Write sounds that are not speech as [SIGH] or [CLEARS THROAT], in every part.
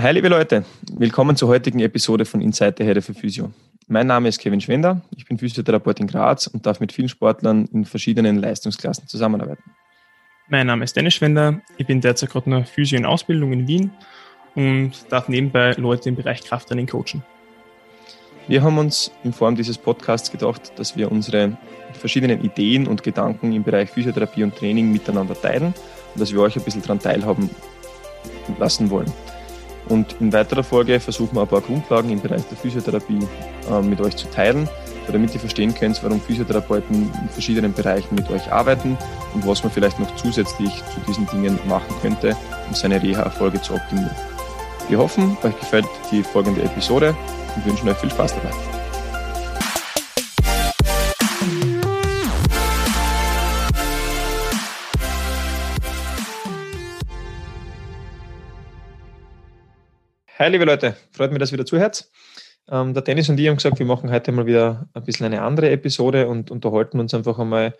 Hi liebe Leute, willkommen zur heutigen Episode von Inside the Head für Physio. Mein Name ist Kevin Schwender, ich bin Physiotherapeut in Graz und darf mit vielen Sportlern in verschiedenen Leistungsklassen zusammenarbeiten. Mein Name ist Dennis Schwender, ich bin derzeit gerade noch Physio in Ausbildung in Wien und darf nebenbei Leute im Bereich Krafttraining coachen. Wir haben uns in Form dieses Podcasts gedacht, dass wir unsere verschiedenen Ideen und Gedanken im Bereich Physiotherapie und Training miteinander teilen und dass wir euch ein bisschen daran teilhaben lassen wollen. Und in weiterer Folge versuchen wir ein paar Grundlagen im Bereich der Physiotherapie äh, mit euch zu teilen, damit ihr verstehen könnt, warum Physiotherapeuten in verschiedenen Bereichen mit euch arbeiten und was man vielleicht noch zusätzlich zu diesen Dingen machen könnte, um seine Reha-Erfolge zu optimieren. Wir hoffen, euch gefällt die folgende Episode und wünschen euch viel Spaß dabei. Hi, liebe Leute, freut mich, dass ihr wieder zuhört. Ähm, der Dennis und ich haben gesagt, wir machen heute mal wieder ein bisschen eine andere Episode und unterhalten uns einfach einmal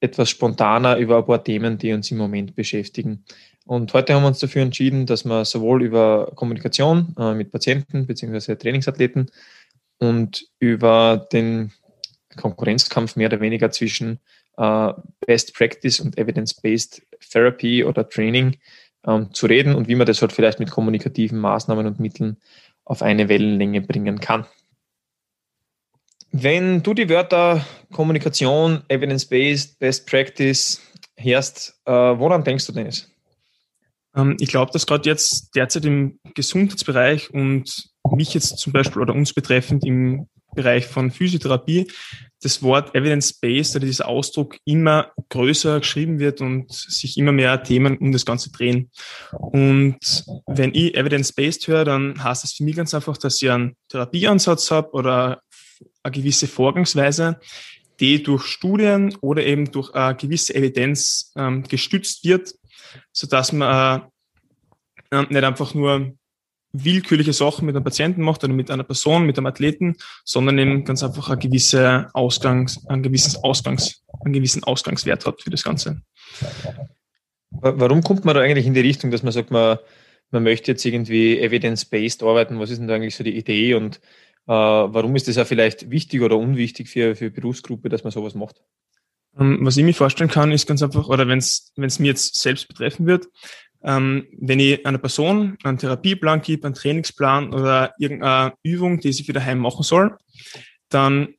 etwas spontaner über ein paar Themen, die uns im Moment beschäftigen. Und heute haben wir uns dafür entschieden, dass wir sowohl über Kommunikation äh, mit Patienten bzw. Trainingsathleten und über den Konkurrenzkampf mehr oder weniger zwischen äh, Best Practice und Evidence-Based Therapy oder Training ähm, zu reden und wie man das halt vielleicht mit kommunikativen Maßnahmen und Mitteln auf eine Wellenlänge bringen kann. Wenn du die Wörter Kommunikation, Evidence-Based, Best Practice hörst, äh, woran denkst du, Dennis? Ähm, ich glaube, dass gerade jetzt derzeit im Gesundheitsbereich und mich jetzt zum Beispiel oder uns betreffend im Bereich von Physiotherapie das Wort evidence-based oder dieser Ausdruck immer größer geschrieben wird und sich immer mehr Themen um das Ganze drehen. Und wenn ich evidence-based höre, dann heißt das für mich ganz einfach, dass ich einen Therapieansatz habe oder eine gewisse Vorgangsweise, die durch Studien oder eben durch eine gewisse Evidenz ähm, gestützt wird, so dass man äh, nicht einfach nur willkürliche Sachen mit einem Patienten macht oder mit einer Person, mit einem Athleten, sondern eben ganz einfach eine gewisse Ausgangs, ein gewisses Ausgangs, einen gewissen Ausgangswert hat für das Ganze. Warum kommt man da eigentlich in die Richtung, dass man sagt, man, man möchte jetzt irgendwie evidence-based arbeiten? Was ist denn da eigentlich so die Idee und äh, warum ist das auch vielleicht wichtig oder unwichtig für, für Berufsgruppe, dass man sowas macht? Ähm, was ich mir vorstellen kann, ist ganz einfach, oder wenn es mir jetzt selbst betreffen wird, ähm, wenn ich einer Person einen Therapieplan gebe, einen Trainingsplan oder irgendeine Übung, die sie für daheim machen soll, dann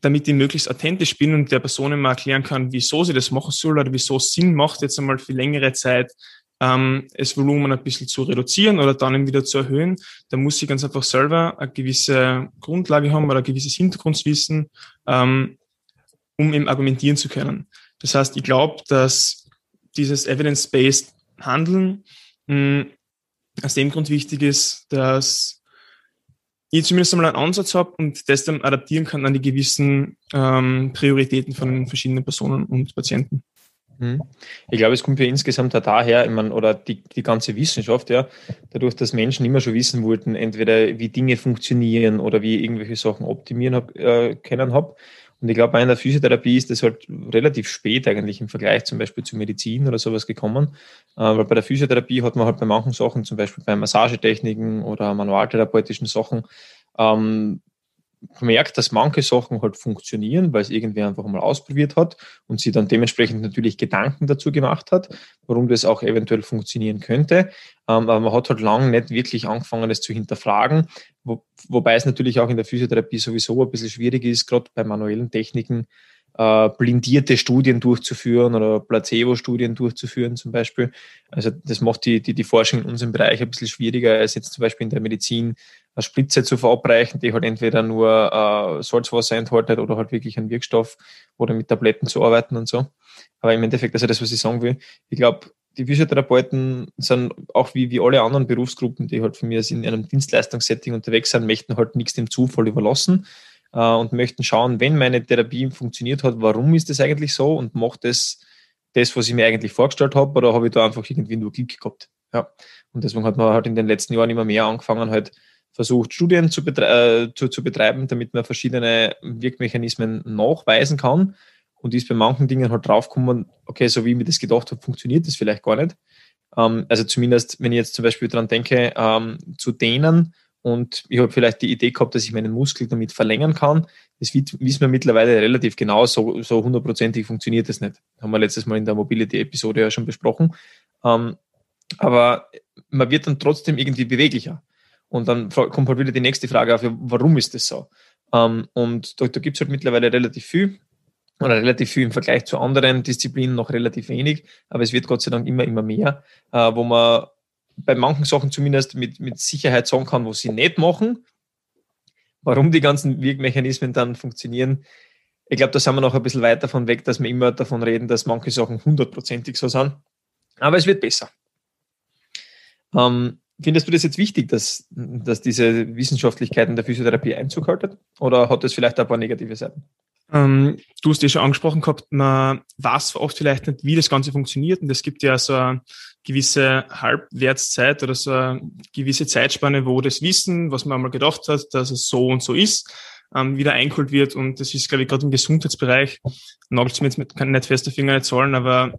damit ich möglichst authentisch bin und der Person immer erklären kann, wieso sie das machen soll oder wieso es Sinn macht, jetzt einmal für längere Zeit ähm, das Volumen ein bisschen zu reduzieren oder dann wieder zu erhöhen, dann muss ich ganz einfach selber eine gewisse Grundlage haben oder ein gewisses Hintergrundwissen, ähm, um eben argumentieren zu können. Das heißt, ich glaube, dass dieses Evidence-Based Handeln hm, aus dem Grund wichtig ist, dass ich zumindest einmal einen Ansatz habe und das dann adaptieren kann an die gewissen ähm, Prioritäten von verschiedenen Personen und Patienten. Mhm. Ich glaube, es kommt ja insgesamt auch daher, ich meine, oder die, die ganze Wissenschaft, ja, dadurch, dass Menschen immer schon wissen wollten, entweder wie Dinge funktionieren oder wie irgendwelche Sachen optimieren äh, können habe, und ich glaube, bei einer Physiotherapie ist das halt relativ spät eigentlich im Vergleich zum Beispiel zu Medizin oder sowas gekommen. Äh, weil bei der Physiotherapie hat man halt bei manchen Sachen, zum Beispiel bei Massagetechniken oder manualtherapeutischen Sachen, ähm, gemerkt, dass manche Sachen halt funktionieren, weil es irgendwer einfach mal ausprobiert hat und sie dann dementsprechend natürlich Gedanken dazu gemacht hat, warum das auch eventuell funktionieren könnte. Ähm, aber man hat halt lange nicht wirklich angefangen, das zu hinterfragen, wo, wobei es natürlich auch in der Physiotherapie sowieso ein bisschen schwierig ist, gerade bei manuellen Techniken, äh, blindierte Studien durchzuführen oder Placebo-Studien durchzuführen zum Beispiel. Also das macht die, die, die Forschung in unserem Bereich ein bisschen schwieriger als jetzt zum Beispiel in der Medizin eine Spritze zu verabreichen, die halt entweder nur äh, Salzwasser enthält oder halt wirklich einen Wirkstoff oder mit Tabletten zu arbeiten und so. Aber im Endeffekt, also das, was ich sagen will, ich glaube, die Physiotherapeuten sind auch wie, wie alle anderen Berufsgruppen, die halt von mir in einem Dienstleistungssetting unterwegs sind, möchten halt nichts dem Zufall überlassen äh, und möchten schauen, wenn meine Therapie funktioniert hat, warum ist das eigentlich so und macht das das, was ich mir eigentlich vorgestellt habe, oder habe ich da einfach irgendwie nur Glück gehabt? Ja. Und deswegen hat man halt in den letzten Jahren immer mehr angefangen, halt versucht, Studien zu, betre äh, zu, zu betreiben, damit man verschiedene Wirkmechanismen nachweisen kann und ist bei manchen Dingen halt draufgekommen, okay, so wie ich mir das gedacht habe, funktioniert das vielleicht gar nicht. Ähm, also zumindest, wenn ich jetzt zum Beispiel daran denke, ähm, zu dehnen und ich habe vielleicht die Idee gehabt, dass ich meinen Muskel damit verlängern kann. Das wissen wir mittlerweile relativ genau, so, so hundertprozentig funktioniert das nicht. Haben wir letztes Mal in der Mobility-Episode ja schon besprochen. Ähm, aber man wird dann trotzdem irgendwie beweglicher. Und dann kommt halt wieder die nächste Frage auf, warum ist das so? Ähm, und da, da gibt es halt mittlerweile relativ viel oder relativ viel im Vergleich zu anderen Disziplinen noch relativ wenig, aber es wird Gott sei Dank immer, immer mehr, äh, wo man bei manchen Sachen zumindest mit, mit Sicherheit sagen kann, wo sie nicht machen. Warum die ganzen Wirkmechanismen dann funktionieren, ich glaube, da sind wir noch ein bisschen weit davon weg, dass wir immer davon reden, dass manche Sachen hundertprozentig so sind. Aber es wird besser. Ähm, findest du das jetzt wichtig, dass, dass diese Wissenschaftlichkeit in der Physiotherapie Einzug haltet? Oder hat das vielleicht ein paar negative Seiten? Ähm, du hast ja schon angesprochen gehabt, man weiß oft vielleicht nicht, wie das Ganze funktioniert. Und es gibt ja so eine gewisse Halbwertszeit oder so eine gewisse Zeitspanne, wo das Wissen, was man einmal gedacht hat, dass es so und so ist, ähm, wieder eingeholt wird. Und das ist, glaube ich, gerade im Gesundheitsbereich, nagelt mir jetzt mit, kann nicht feste Finger zahlen, aber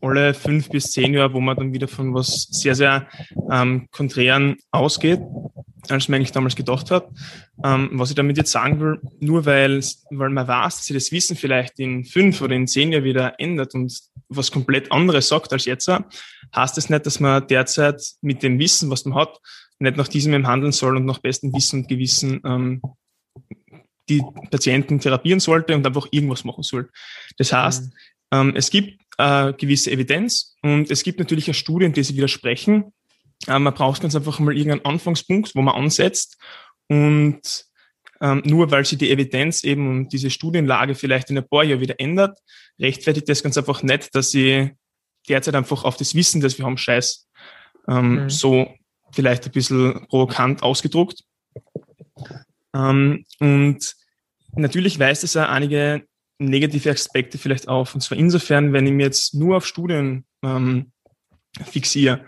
alle fünf bis zehn Jahre, wo man dann wieder von was sehr, sehr ähm, Konträren ausgeht als man eigentlich damals gedacht hat. Ähm, was ich damit jetzt sagen will, nur weil, weil man weiß, dass sich das Wissen vielleicht in fünf oder in zehn Jahren wieder ändert und was komplett anderes sagt als jetzt, heißt das nicht, dass man derzeit mit dem Wissen, was man hat, nicht nach diesem handeln soll und nach bestem Wissen und Gewissen ähm, die Patienten therapieren sollte und einfach irgendwas machen soll. Das heißt, mhm. ähm, es gibt äh, gewisse Evidenz und es gibt natürlich auch Studien, die sich widersprechen man braucht ganz einfach mal irgendeinen Anfangspunkt, wo man ansetzt und ähm, nur weil sich die Evidenz eben und diese Studienlage vielleicht in ein paar Jahren wieder ändert, rechtfertigt das ganz einfach nicht, dass sie derzeit einfach auf das Wissen, das wir haben, scheiß. Ähm, mhm. So vielleicht ein bisschen provokant ausgedruckt. Ähm, und natürlich weist es ja einige negative Aspekte vielleicht auf. Und zwar insofern, wenn ich mir jetzt nur auf Studien ähm, fixiere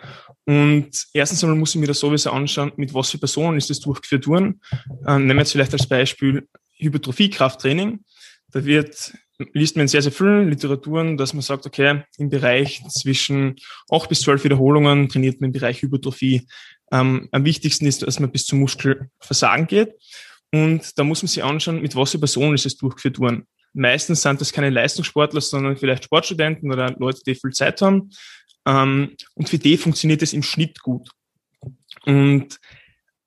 und erstens einmal muss ich mir das sowieso anschauen, mit was für Personen ist das durchgeführt worden. Ähm, nehmen wir jetzt vielleicht als Beispiel Hypertrophie-Krafttraining. Da wird, liest man in sehr, sehr vielen Literaturen, dass man sagt, okay, im Bereich zwischen acht bis zwölf Wiederholungen trainiert man im Bereich Hypertrophie. Ähm, am wichtigsten ist, dass man bis zum Muskelversagen geht. Und da muss man sich anschauen, mit was für Personen ist es durchgeführt worden. Meistens sind das keine Leistungssportler, sondern vielleicht Sportstudenten oder Leute, die viel Zeit haben. Ähm, und für die funktioniert es im Schnitt gut. Und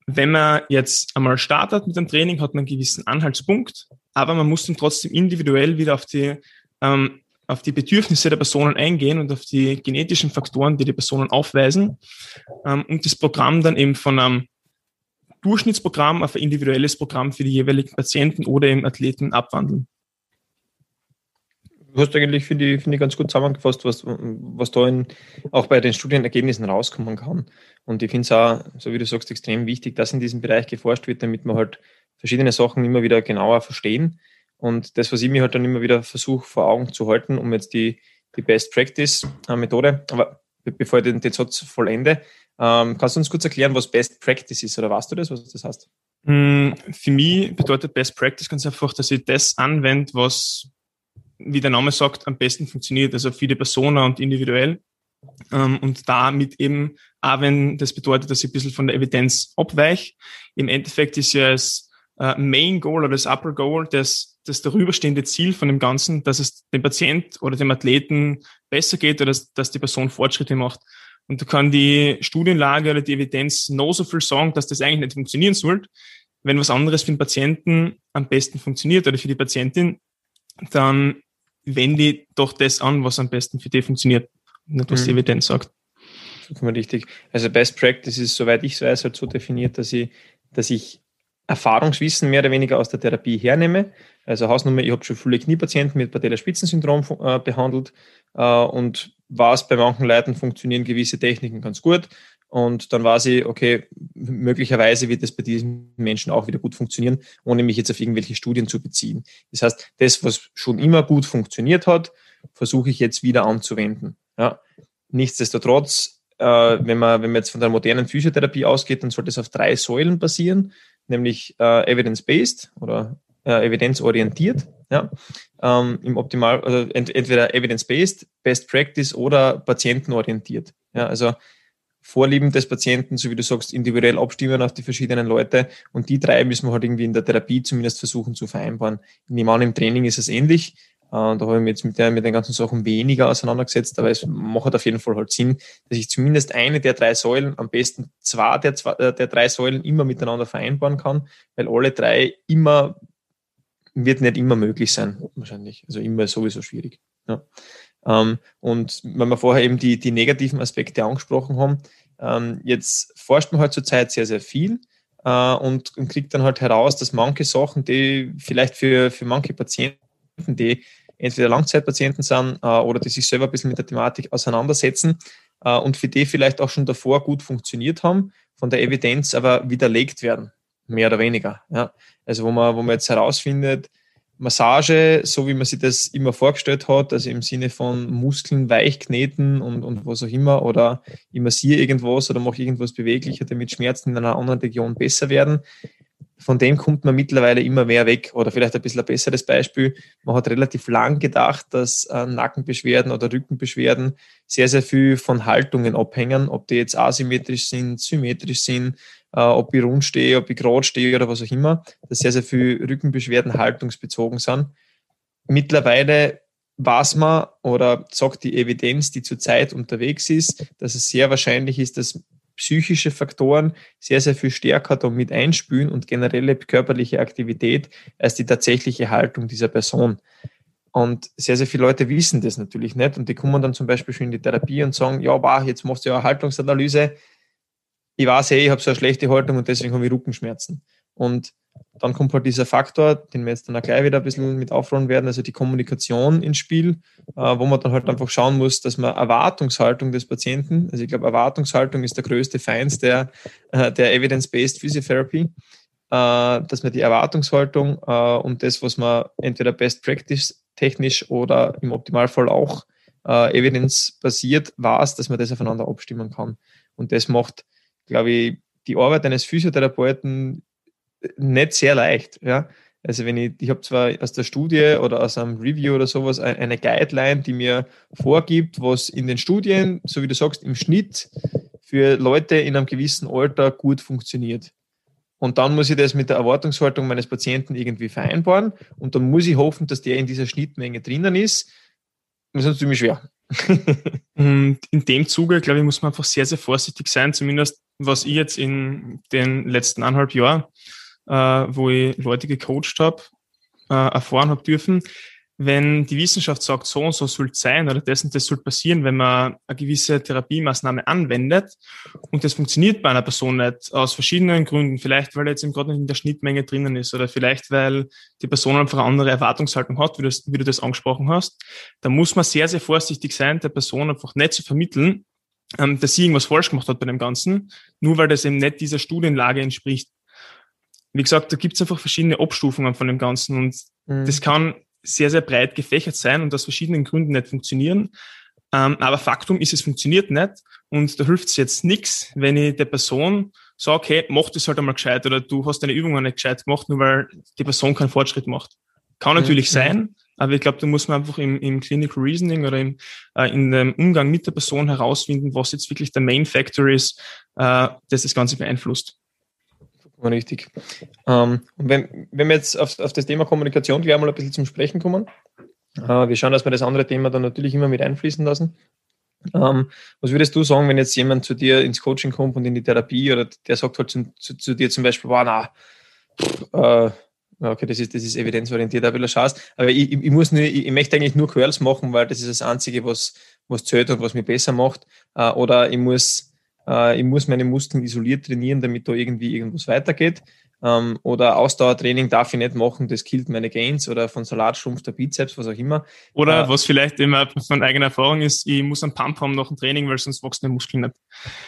wenn man jetzt einmal startet mit dem Training, hat man einen gewissen Anhaltspunkt, aber man muss dann trotzdem individuell wieder auf die, ähm, auf die Bedürfnisse der Personen eingehen und auf die genetischen Faktoren, die die Personen aufweisen ähm, und das Programm dann eben von einem Durchschnittsprogramm auf ein individuelles Programm für die jeweiligen Patienten oder eben Athleten abwandeln du hast eigentlich, finde ich, find ich, ganz gut zusammengefasst, was, was da in, auch bei den Studienergebnissen rauskommen kann. Und ich finde es auch, so wie du sagst, extrem wichtig, dass in diesem Bereich geforscht wird, damit man halt verschiedene Sachen immer wieder genauer verstehen. Und das, was ich mir halt dann immer wieder versuche vor Augen zu halten, um jetzt die, die Best Practice äh, Methode, aber bevor ich den, den Satz vollende, ähm, kannst du uns kurz erklären, was Best Practice ist oder weißt du das, was das heißt? Hm, für mich bedeutet Best Practice ganz einfach, dass ich das anwende, was wie der Name sagt, am besten funktioniert, also für die Persona und individuell. Ähm, und damit eben, auch wenn das bedeutet, dass ich ein bisschen von der Evidenz abweich, im Endeffekt ist ja das äh, Main Goal oder das Upper Goal, das, das darüberstehende Ziel von dem Ganzen, dass es dem Patient oder dem Athleten besser geht oder dass, dass die Person Fortschritte macht. Und da kann die Studienlage oder die Evidenz noch so viel sagen, dass das eigentlich nicht funktionieren sollte. Wenn was anderes für den Patienten am besten funktioniert oder für die Patientin, dann wende doch das an, was am besten für dich funktioniert, nicht was mhm. die Evidenz sagt. Vollkommen richtig. Also Best Practice ist, soweit ich es weiß, halt so definiert, dass ich, dass ich Erfahrungswissen mehr oder weniger aus der Therapie hernehme. Also Hausnummer, ich habe schon viele Kniepatienten mit Patellaspitzensyndrom äh, behandelt äh, und weiß, bei manchen Leuten funktionieren gewisse Techniken ganz gut. Und dann weiß ich, okay, möglicherweise wird es bei diesen Menschen auch wieder gut funktionieren, ohne mich jetzt auf irgendwelche Studien zu beziehen. Das heißt, das, was schon immer gut funktioniert hat, versuche ich jetzt wieder anzuwenden. Ja. Nichtsdestotrotz, äh, wenn, man, wenn man jetzt von der modernen Physiotherapie ausgeht, dann sollte es auf drei Säulen basieren, nämlich äh, evidence-based oder äh, evidenzorientiert. Ja. Ähm, Im Optimal, also ent, entweder evidence-based, best practice oder patientenorientiert. Ja, also Vorlieben des Patienten, so wie du sagst, individuell abstimmen auf die verschiedenen Leute. Und die drei müssen wir halt irgendwie in der Therapie zumindest versuchen zu vereinbaren. Ich nehme an, im Training ist es ähnlich. Äh, da habe ich mich jetzt mit, der, mit den ganzen Sachen weniger auseinandergesetzt, aber es macht auf jeden Fall halt Sinn, dass ich zumindest eine der drei Säulen, am besten zwei der, zwei, äh, der drei Säulen immer miteinander vereinbaren kann, weil alle drei immer, wird nicht immer möglich sein, wahrscheinlich. Also immer sowieso schwierig. Ja. Ähm, und wenn wir vorher eben die, die negativen Aspekte angesprochen haben, ähm, jetzt forscht man halt zurzeit sehr, sehr viel äh, und, und kriegt dann halt heraus, dass manche Sachen, die vielleicht für, für manche Patienten, die entweder Langzeitpatienten sind äh, oder die sich selber ein bisschen mit der Thematik auseinandersetzen äh, und für die vielleicht auch schon davor gut funktioniert haben, von der Evidenz aber widerlegt werden, mehr oder weniger. Ja. Also wo man, wo man jetzt herausfindet, Massage, so wie man sich das immer vorgestellt hat, also im Sinne von Muskeln weich kneten und, und was auch immer, oder ich massiere irgendwas oder mache irgendwas beweglicher, damit Schmerzen in einer anderen Region besser werden. Von dem kommt man mittlerweile immer mehr weg. Oder vielleicht ein bisschen ein besseres Beispiel. Man hat relativ lang gedacht, dass äh, Nackenbeschwerden oder Rückenbeschwerden sehr, sehr viel von Haltungen abhängen, ob die jetzt asymmetrisch sind, symmetrisch sind, äh, ob ich rund stehe, ob ich gerade stehe oder was auch immer, dass sehr, sehr viel Rückenbeschwerden haltungsbezogen sind. Mittlerweile weiß man oder sagt die Evidenz, die zurzeit unterwegs ist, dass es sehr wahrscheinlich ist, dass psychische Faktoren sehr, sehr viel stärker da mit einspülen und generelle körperliche Aktivität als die tatsächliche Haltung dieser Person. Und sehr, sehr viele Leute wissen das natürlich nicht und die kommen dann zum Beispiel schon in die Therapie und sagen, ja, bah, jetzt machst du ja eine Haltungsanalyse, ich weiß hey, ich habe so eine schlechte Haltung und deswegen habe ich Rückenschmerzen. Und dann kommt halt dieser Faktor, den wir jetzt dann auch gleich wieder ein bisschen mit aufrollen werden, also die Kommunikation ins Spiel, äh, wo man dann halt einfach schauen muss, dass man Erwartungshaltung des Patienten, also ich glaube, Erwartungshaltung ist der größte Feind der, äh, der Evidence-Based Physiotherapy, äh, dass man die Erwartungshaltung und das, was man entweder Best Practice technisch oder im Optimalfall auch Evidence-basiert war, dass man das aufeinander abstimmen kann. Und das macht glaube ich, die Arbeit eines Physiotherapeuten nicht sehr leicht. Ja? Also wenn ich, ich habe zwar aus der Studie oder aus einem Review oder sowas eine Guideline, die mir vorgibt, was in den Studien, so wie du sagst, im Schnitt für Leute in einem gewissen Alter gut funktioniert. Und dann muss ich das mit der Erwartungshaltung meines Patienten irgendwie vereinbaren und dann muss ich hoffen, dass der in dieser Schnittmenge drinnen ist. Das ist ziemlich schwer. Und in dem Zuge, glaube ich, muss man einfach sehr, sehr vorsichtig sein, zumindest was ich jetzt in den letzten eineinhalb Jahren, äh, wo ich Leute gecoacht habe, äh, erfahren habe dürfen, wenn die Wissenschaft sagt, so und so soll es sein oder das und das soll passieren, wenn man eine gewisse Therapiemaßnahme anwendet und das funktioniert bei einer Person nicht, aus verschiedenen Gründen, vielleicht weil er jetzt eben gerade nicht in der Schnittmenge drinnen ist oder vielleicht weil die Person einfach eine andere Erwartungshaltung hat, wie, das, wie du das angesprochen hast, dann muss man sehr, sehr vorsichtig sein, der Person einfach nicht zu vermitteln, ähm, dass sie irgendwas falsch gemacht hat bei dem Ganzen, nur weil das eben nicht dieser Studienlage entspricht. Wie gesagt, da gibt es einfach verschiedene Abstufungen von dem Ganzen und mhm. das kann sehr, sehr breit gefächert sein und aus verschiedenen Gründen nicht funktionieren. Ähm, aber Faktum ist, es funktioniert nicht und da hilft es jetzt nichts, wenn ich der Person sage, hey, mach das halt einmal gescheit oder du hast deine Übungen nicht gescheit gemacht, nur weil die Person keinen Fortschritt macht. Kann natürlich mhm. sein, aber ich glaube, da muss man einfach im, im Clinical Reasoning oder im, äh, in dem Umgang mit der Person herausfinden, was jetzt wirklich der Main Factor ist, äh, das das Ganze beeinflusst. Richtig. Ähm, und wenn, wenn wir jetzt auf, auf das Thema Kommunikation gleich mal ein bisschen zum Sprechen kommen, äh, wir schauen, dass wir das andere Thema dann natürlich immer mit einfließen lassen. Ähm, was würdest du sagen, wenn jetzt jemand zu dir ins Coaching kommt und in die Therapie oder der sagt halt zu, zu, zu dir zum Beispiel, wow, na, äh, Okay, das ist, das ist evidenzorientiert, aber ich, ich, muss nur, ich, möchte eigentlich nur Curls machen, weil das ist das Einzige, was, was zählt und was mich besser macht. Äh, oder ich muss, ich muss meine Muskeln isoliert trainieren, damit da irgendwie irgendwas weitergeht. Ähm, oder Ausdauertraining darf ich nicht machen, das killt meine Gains oder von Salatschrumpf der Bizeps, was auch immer. Oder äh, was vielleicht immer von eigener Erfahrung ist, ich muss einen Pump haben nach dem Training, weil sonst wachsen die Muskeln nicht.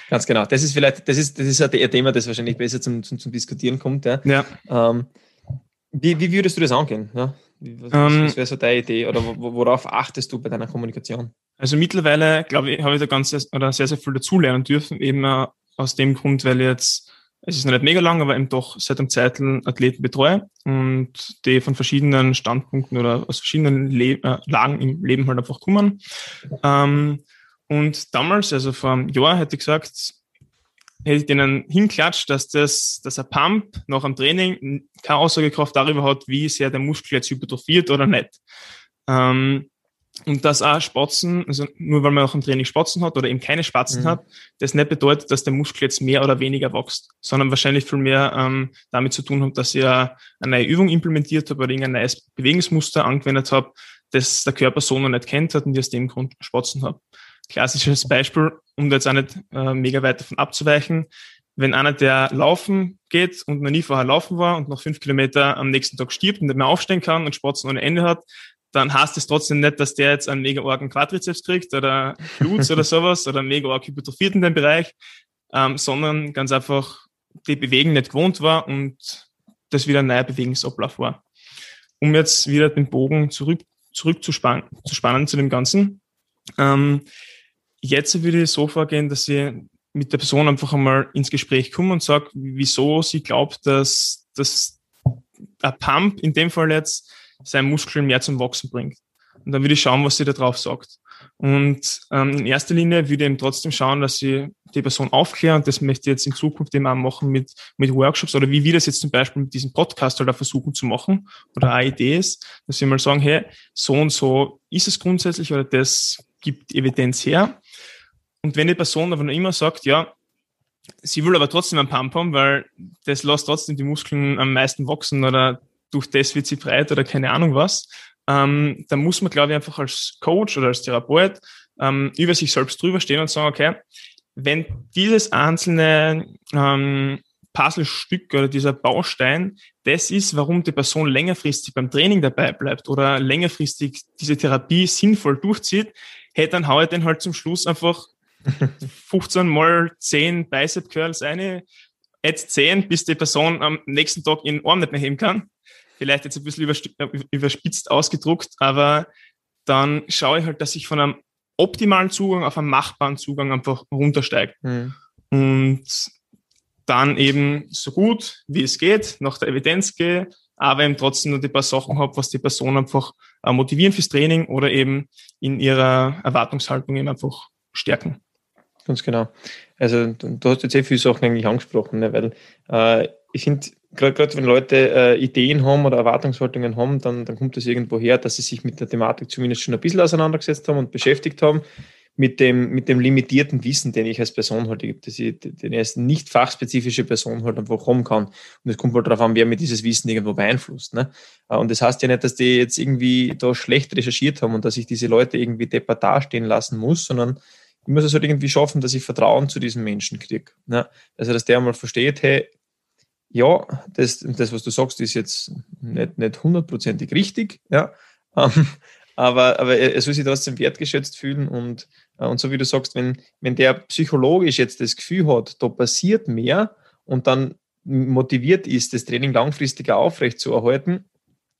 Ganz genau. Das ist vielleicht, das ist, das ist ein Thema, das wahrscheinlich besser zum, zum, zum Diskutieren kommt. Ja. ja. Ähm, wie, wie würdest du das angehen? Ja? Was, ähm, was wäre so deine Idee oder worauf achtest du bei deiner Kommunikation? Also mittlerweile, glaube ich, habe ich da ganz oder sehr, sehr viel dazulernen dürfen, eben aus dem Grund, weil ich jetzt, es ist noch nicht mega lang, aber eben doch seit einem Zeitl Athleten betreue und die von verschiedenen Standpunkten oder aus verschiedenen Le äh, Lagen im Leben halt einfach kommen. Ähm, Und damals, also vor einem Jahr, hätte ich gesagt, hätte ich denen hinklatscht, dass das, dass ein Pump nach einem Training keine Aussagekraft darüber hat, wie sehr der Muskel jetzt hypertrophiert oder nicht. Ähm, und dass auch Spatzen, also nur weil man auch im Training Spatzen hat oder eben keine Spatzen mhm. hat, das nicht bedeutet, dass der Muskel jetzt mehr oder weniger wächst, sondern wahrscheinlich viel mehr ähm, damit zu tun hat, dass ich eine neue Übung implementiert habe oder irgendein neues Bewegungsmuster angewendet habe, das der Körper so noch nicht kennt hat und ich aus dem Grund Spatzen habe. Klassisches Beispiel, um da jetzt auch nicht äh, mega weit davon abzuweichen, wenn einer, der laufen geht und noch nie vorher laufen war und nach fünf Kilometer am nächsten Tag stirbt und nicht mehr aufstehen kann und Spatzen ohne Ende hat, dann heißt es trotzdem nicht, dass der jetzt einen mega orgen Quadrizeps kriegt oder Glutes oder sowas oder mega org hypertrophiert in dem Bereich, ähm, sondern ganz einfach die Bewegung nicht gewohnt war und das wieder ein neuer Bewegungsablauf war. Um jetzt wieder den Bogen zurück, zurück zu, spannen, zu spannen zu dem Ganzen. Ähm, jetzt würde ich so vorgehen, dass ich mit der Person einfach einmal ins Gespräch komme und sage, wieso sie glaubt, dass, dass ein Pump in dem Fall jetzt seinen Muskeln mehr zum Wachsen bringt. Und dann würde ich schauen, was sie da drauf sagt. Und ähm, in erster Linie würde ich eben trotzdem schauen, dass sie die Person aufklären. Und das möchte ich jetzt in Zukunft eben auch machen mit, mit Workshops oder wie wir das jetzt zum Beispiel mit diesem Podcast halt versuchen zu machen oder Idee ist, dass wir mal sagen, hey, so und so ist es grundsätzlich oder das gibt Evidenz her. Und wenn die Person aber noch immer sagt, ja, sie will aber trotzdem einen Pump haben, weil das lässt trotzdem die Muskeln am meisten wachsen oder durch das wird sie breit oder keine Ahnung was, ähm, da muss man, glaube ich, einfach als Coach oder als Therapeut ähm, über sich selbst drüber stehen und sagen, okay, wenn dieses einzelne ähm, Puzzlestück oder dieser Baustein das ist, warum die Person längerfristig beim Training dabei bleibt oder längerfristig diese Therapie sinnvoll durchzieht, hey, dann haue ich den halt zum Schluss einfach [LAUGHS] 15 mal 10 Bicep Curls eine, add 10, bis die Person am nächsten Tag ihren Arm nicht mehr heben kann vielleicht jetzt ein bisschen äh, überspitzt ausgedruckt, aber dann schaue ich halt, dass ich von einem optimalen Zugang auf einen machbaren Zugang einfach runtersteige. Mhm. Und dann eben so gut wie es geht, nach der Evidenz gehe, aber eben trotzdem noch die paar Sachen habe, was die Person einfach äh, motivieren fürs Training oder eben in ihrer Erwartungshaltung eben einfach stärken. Ganz genau. Also du hast jetzt sehr viele Sachen eigentlich angesprochen, ne? weil äh, ich finde, gerade wenn Leute äh, Ideen haben oder Erwartungshaltungen haben, dann, dann kommt es irgendwo her, dass sie sich mit der Thematik zumindest schon ein bisschen auseinandergesetzt haben und beschäftigt haben mit dem, mit dem limitierten Wissen, den ich als Person halt, dass ich, den ich als nicht fachspezifische Person halt einfach haben kann. Und es kommt halt darauf an, wer mir dieses Wissen irgendwo beeinflusst. Ne? Äh, und das heißt ja nicht, dass die jetzt irgendwie da schlecht recherchiert haben und dass ich diese Leute irgendwie deppert dastehen lassen muss, sondern ich muss es halt irgendwie schaffen, dass ich Vertrauen zu diesen Menschen kriege. Ne? Also, dass der einmal versteht, hey, ja, das, das, was du sagst, ist jetzt nicht, nicht hundertprozentig richtig, ja. [LAUGHS] Ähm, aber, aber er soll sich trotzdem wertgeschätzt fühlen und, äh, und so wie du sagst, wenn, wenn der psychologisch jetzt das Gefühl hat, da passiert mehr und dann motiviert ist, das Training langfristiger aufrechtzuerhalten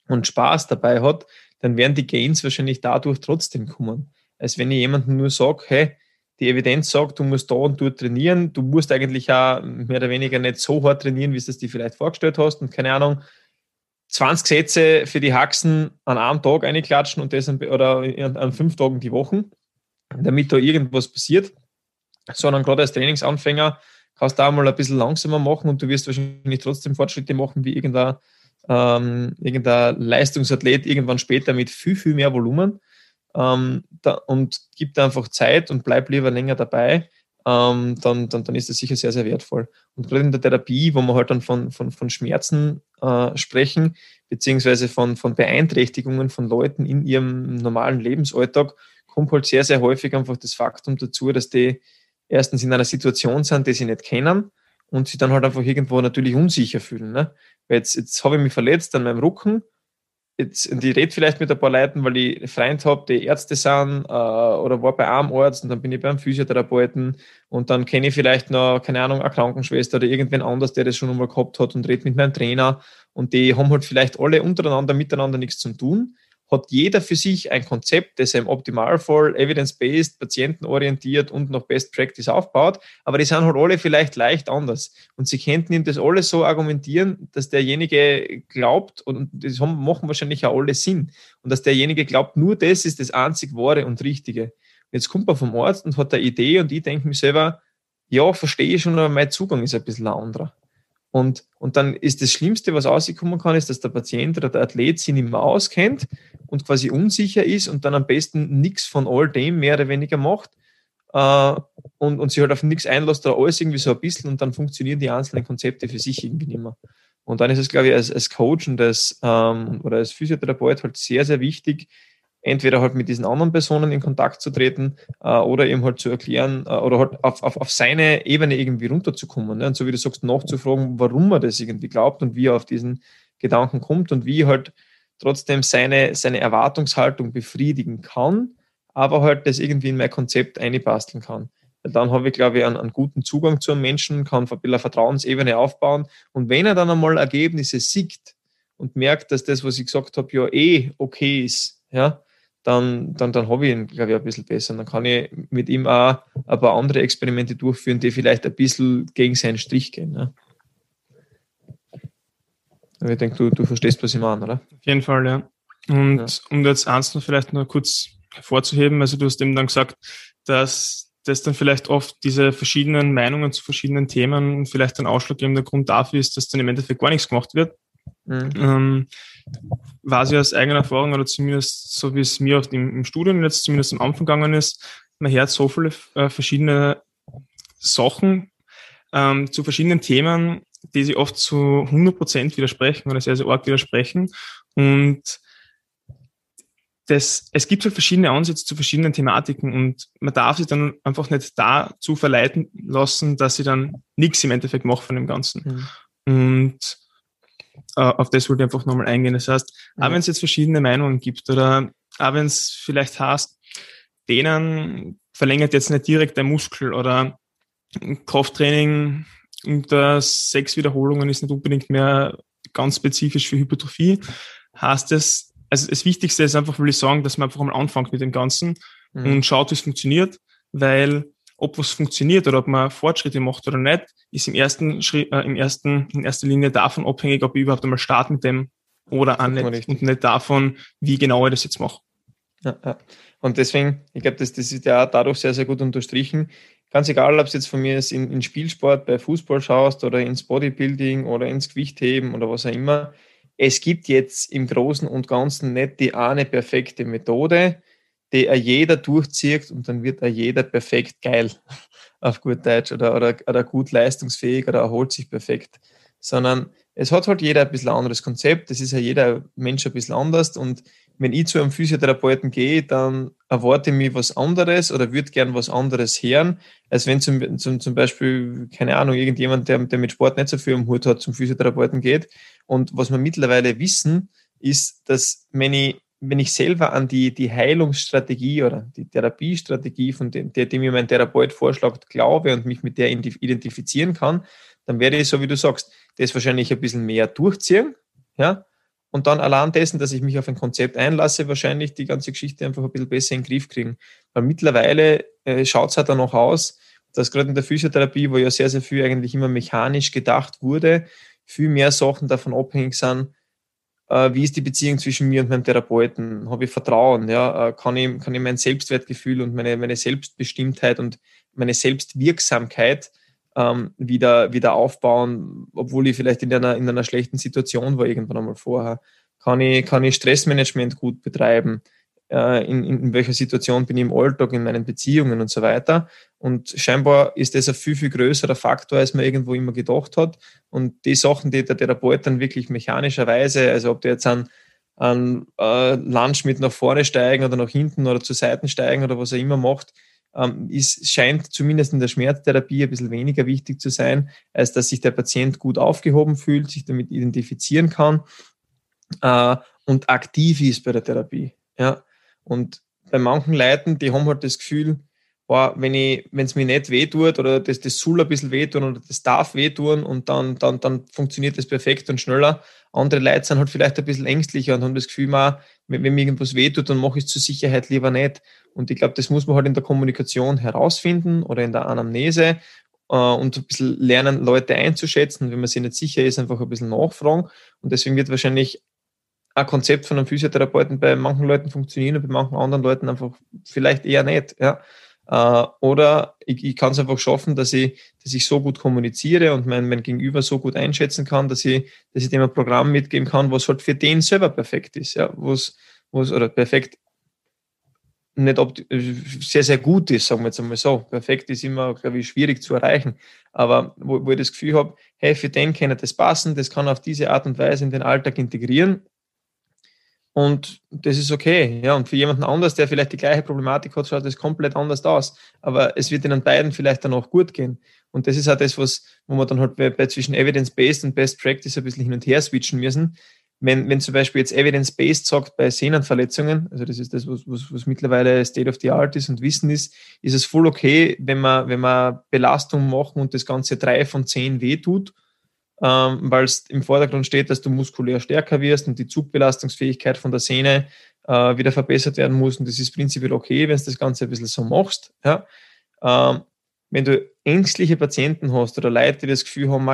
und Spaß dabei hat, dann werden die Gains wahrscheinlich dadurch trotzdem kommen. Als wenn ich jemandem nur sage, hey, die Evidenz sagt, du musst da und dort trainieren. Du musst eigentlich auch mehr oder weniger nicht so hart trainieren, wie du es dir vielleicht vorgestellt hast. Und keine Ahnung, 20 Sätze für die Haxen an einem Tag einklatschen und das an, oder an fünf Tagen die Woche, damit da irgendwas passiert. Sondern gerade als Trainingsanfänger kannst du auch mal ein bisschen langsamer machen und du wirst wahrscheinlich trotzdem Fortschritte machen wie irgendein, ähm, irgendein Leistungsathlet irgendwann später mit viel, viel mehr Volumen ähm, da, und gib da einfach Zeit und bleib lieber länger dabei, ähm, dann, dann, dann ist das sicher sehr, sehr wertvoll. Und gerade in der Therapie, wo wir halt dann von, von, von Schmerzen äh, sprechen, beziehungsweise von, von Beeinträchtigungen von Leuten in ihrem normalen Lebensalltag, kommt halt sehr, sehr häufig einfach das Faktum dazu, dass die erstens in einer Situation sind, die sie nicht kennen und sie dann halt einfach irgendwo natürlich unsicher fühlen. Ne? Weil jetzt, jetzt habe ich mich verletzt an meinem Rücken jetzt, ich rede vielleicht mit ein paar Leuten, weil ich einen Freund habe, die Ärzte sind äh, oder war bei einem Arzt und dann bin ich beim Physiotherapeuten und dann kenne ich vielleicht noch, keine Ahnung, eine Krankenschwester oder irgendwen anders, der das schon einmal gehabt hat und rede mit meinem Trainer und die haben halt vielleicht alle untereinander miteinander nichts zu tun hat jeder für sich ein Konzept, das im Optimalfall evidence-based, patientenorientiert und nach Best Practice aufbaut, aber die sind halt alle vielleicht leicht anders. Und sie könnten ihm das alles so argumentieren, dass derjenige glaubt, und das machen wahrscheinlich auch alle Sinn, und dass derjenige glaubt, nur das ist das einzig Wahre und Richtige. Jetzt kommt man vom Arzt und hat eine Idee und ich denke mir selber, ja, verstehe ich schon, aber mein Zugang ist ein bisschen ein anderer. Und, und dann ist das Schlimmste, was rauskommen kann, ist, dass der Patient oder der Athlet sich nicht mehr auskennt und quasi unsicher ist und dann am besten nichts von all dem mehr oder weniger macht äh, und, und sich halt auf nichts einlässt oder alles irgendwie so ein bisschen und dann funktionieren die einzelnen Konzepte für sich irgendwie nicht mehr. Und dann ist es, glaube ich, als, als Coach und als, ähm, oder als Physiotherapeut halt sehr, sehr wichtig, entweder halt mit diesen anderen Personen in Kontakt zu treten äh, oder eben halt zu erklären äh, oder halt auf, auf, auf seine Ebene irgendwie runterzukommen. Ne? Und so wie du sagst, nachzufragen, warum er das irgendwie glaubt und wie er auf diesen Gedanken kommt und wie halt trotzdem seine, seine Erwartungshaltung befriedigen kann, aber halt das irgendwie in mein Konzept einbasteln kann. Dann habe ich, glaube ich, einen, einen, guten Zugang zu einem Menschen, kann ein bisschen eine Vertrauensebene aufbauen. Und wenn er dann einmal Ergebnisse sieht und merkt, dass das, was ich gesagt habe, ja eh okay ist, ja, dann, dann, dann habe ich ihn, glaube ich, ein bisschen besser. Dann kann ich mit ihm auch ein paar andere Experimente durchführen, die vielleicht ein bisschen gegen seinen Strich gehen. Ne? Ich denke, du, du verstehst, was ich meine, oder? Auf jeden Fall, ja. Und ja. um jetzt eins noch vielleicht noch kurz hervorzuheben, also du hast eben dann gesagt, dass das dann vielleicht oft diese verschiedenen Meinungen zu verschiedenen Themen vielleicht ein ausschlaggebender Grund dafür ist, dass dann im Endeffekt gar nichts gemacht wird. Mhm. Ähm, weiß ich aus eigener Erfahrung oder zumindest so wie es mir auch im, im Studium jetzt zumindest am Anfang gegangen ist, man hört so viele äh, verschiedene Sachen ähm, zu verschiedenen Themen, die sich oft zu 100 Prozent widersprechen oder sehr, sehr arg widersprechen. Und das, es gibt halt verschiedene Ansätze zu verschiedenen Thematiken und man darf sich dann einfach nicht dazu verleiten lassen, dass sie dann nichts im Endeffekt macht von dem Ganzen. Mhm. Und auf das wollte ich einfach nochmal eingehen. Das heißt, mhm. auch wenn es jetzt verschiedene Meinungen gibt oder auch wenn es vielleicht heißt, denen verlängert jetzt nicht direkt der Muskel oder Krafttraining unter sechs Wiederholungen ist nicht unbedingt mehr ganz spezifisch für Hypertrophie, heißt es, also das Wichtigste ist einfach, will ich sagen, dass man einfach mal anfängt mit dem Ganzen mhm. und schaut, wie es funktioniert, weil ob was funktioniert oder ob man Fortschritte macht oder nicht, ist im ersten Schritt, äh, im ersten, in erster Linie davon abhängig, ob ich überhaupt einmal starte mit dem oder auch nicht. Und nicht davon, wie genau ich das jetzt mache. Ja, ja. Und deswegen, ich glaube, das, das ist ja auch dadurch sehr, sehr gut unterstrichen. Ganz egal, ob es jetzt von mir ist in, in Spielsport, bei Fußball schaust oder ins Bodybuilding oder ins Gewichtheben oder was auch immer. Es gibt jetzt im Großen und Ganzen nicht die eine perfekte Methode, die er jeder durchzieht und dann wird er jeder perfekt geil [LAUGHS] auf gut Deutsch oder, oder, oder gut leistungsfähig oder erholt sich perfekt, sondern es hat halt jeder ein bisschen anderes Konzept, es ist ja jeder Mensch ein bisschen anders und wenn ich zu einem Physiotherapeuten gehe, dann erwarte ich mir was anderes oder würde gern was anderes hören, als wenn zum, zum, zum Beispiel, keine Ahnung, irgendjemand, der, der mit Sport nicht so viel am Hut hat, zum Physiotherapeuten geht. Und was wir mittlerweile wissen, ist, dass wenn ich wenn ich selber an die, die Heilungsstrategie oder die Therapiestrategie, von dem, der, die mir mein Therapeut vorschlägt, glaube und mich mit der identifizieren kann, dann werde ich, so wie du sagst, das wahrscheinlich ein bisschen mehr durchziehen, ja, und dann allein dessen, dass ich mich auf ein Konzept einlasse, wahrscheinlich die ganze Geschichte einfach ein bisschen besser in den Griff kriegen. Weil mittlerweile äh, schaut es halt dann noch aus, dass gerade in der Physiotherapie, wo ja sehr, sehr viel eigentlich immer mechanisch gedacht wurde, viel mehr Sachen davon abhängig sind, wie ist die Beziehung zwischen mir und meinem Therapeuten? Habe ich Vertrauen? Ja? Äh, kann, ich, kann ich mein Selbstwertgefühl und meine, meine Selbstbestimmtheit und meine Selbstwirksamkeit ähm, wieder, wieder aufbauen, obwohl ich vielleicht in einer, in einer schlechten Situation war irgendwann einmal vorher? Kann ich, kann ich Stressmanagement gut betreiben? Äh, in, in welcher Situation bin ich im Alltag, in meinen Beziehungen und so weiter. Und scheinbar ist das ein viel, viel größerer Faktor, als man irgendwo immer gedacht hat. Und die Sachen, die der Therapeut dann wirklich mechanischerweise, also ob der jetzt an, an äh, Lunch mit nach vorne steigen oder nach hinten oder zu Seiten steigen oder was er immer macht, ähm, ist, scheint zumindest in der Schmerztherapie ein bisschen weniger wichtig zu sein, als dass sich der Patient gut aufgehoben fühlt, sich damit identifizieren kann äh, und aktiv ist bei der Therapie. Ja, und bei manchen Leuten, die haben halt das Gefühl, wenn es mir nicht wehtut oder das, das soll ein bisschen wehtun oder das darf wehtun und dann, dann, dann funktioniert das perfekt und schneller. Andere Leute sind halt vielleicht ein bisschen ängstlicher und haben das Gefühl, wenn, wenn mir irgendwas wehtut, dann mache ich es zur Sicherheit lieber nicht. Und ich glaube, das muss man halt in der Kommunikation herausfinden oder in der Anamnese äh, und ein bisschen lernen, Leute einzuschätzen. Wenn man sich nicht sicher ist, einfach ein bisschen nachfragen. Und deswegen wird wahrscheinlich ein Konzept von einem Physiotherapeuten bei manchen Leuten funktionieren und bei manchen anderen Leuten einfach vielleicht eher nicht. Ja. Äh, oder ich, ich kann es einfach schaffen, dass ich, dass ich so gut kommuniziere und mein, mein Gegenüber so gut einschätzen kann, dass ich, dass ich dem ein Programm mitgeben kann, was halt für den selber perfekt ist. Ja. Was, was, oder perfekt nicht sehr, sehr gut ist, sagen wir jetzt einmal so. Perfekt ist immer, glaube ich, schwierig zu erreichen. Aber wo, wo ich das Gefühl habe, hey, für den kann das passen, das kann auf diese Art und Weise in den Alltag integrieren. Und das ist okay. Ja, und für jemanden anders, der vielleicht die gleiche Problematik hat, schaut das komplett anders aus. Aber es wird ihnen beiden vielleicht dann auch gut gehen. Und das ist auch das, was, wo man dann halt bei, bei zwischen Evidence-Based und Best Practice ein bisschen hin und her switchen müssen wenn, wenn zum Beispiel jetzt Evidence-Based sagt bei Sehnenverletzungen, also das ist das, was, was, was mittlerweile State of the Art ist und Wissen ist, ist es voll okay, wenn man, wenn man Belastung machen und das Ganze drei von zehn weh tut, ähm, weil es im Vordergrund steht, dass du muskulär stärker wirst und die Zugbelastungsfähigkeit von der Sehne äh, wieder verbessert werden muss. Und das ist prinzipiell okay, wenn du das Ganze ein bisschen so machst. Ja? Ähm, wenn du ängstliche Patienten hast oder Leute, die das Gefühl haben,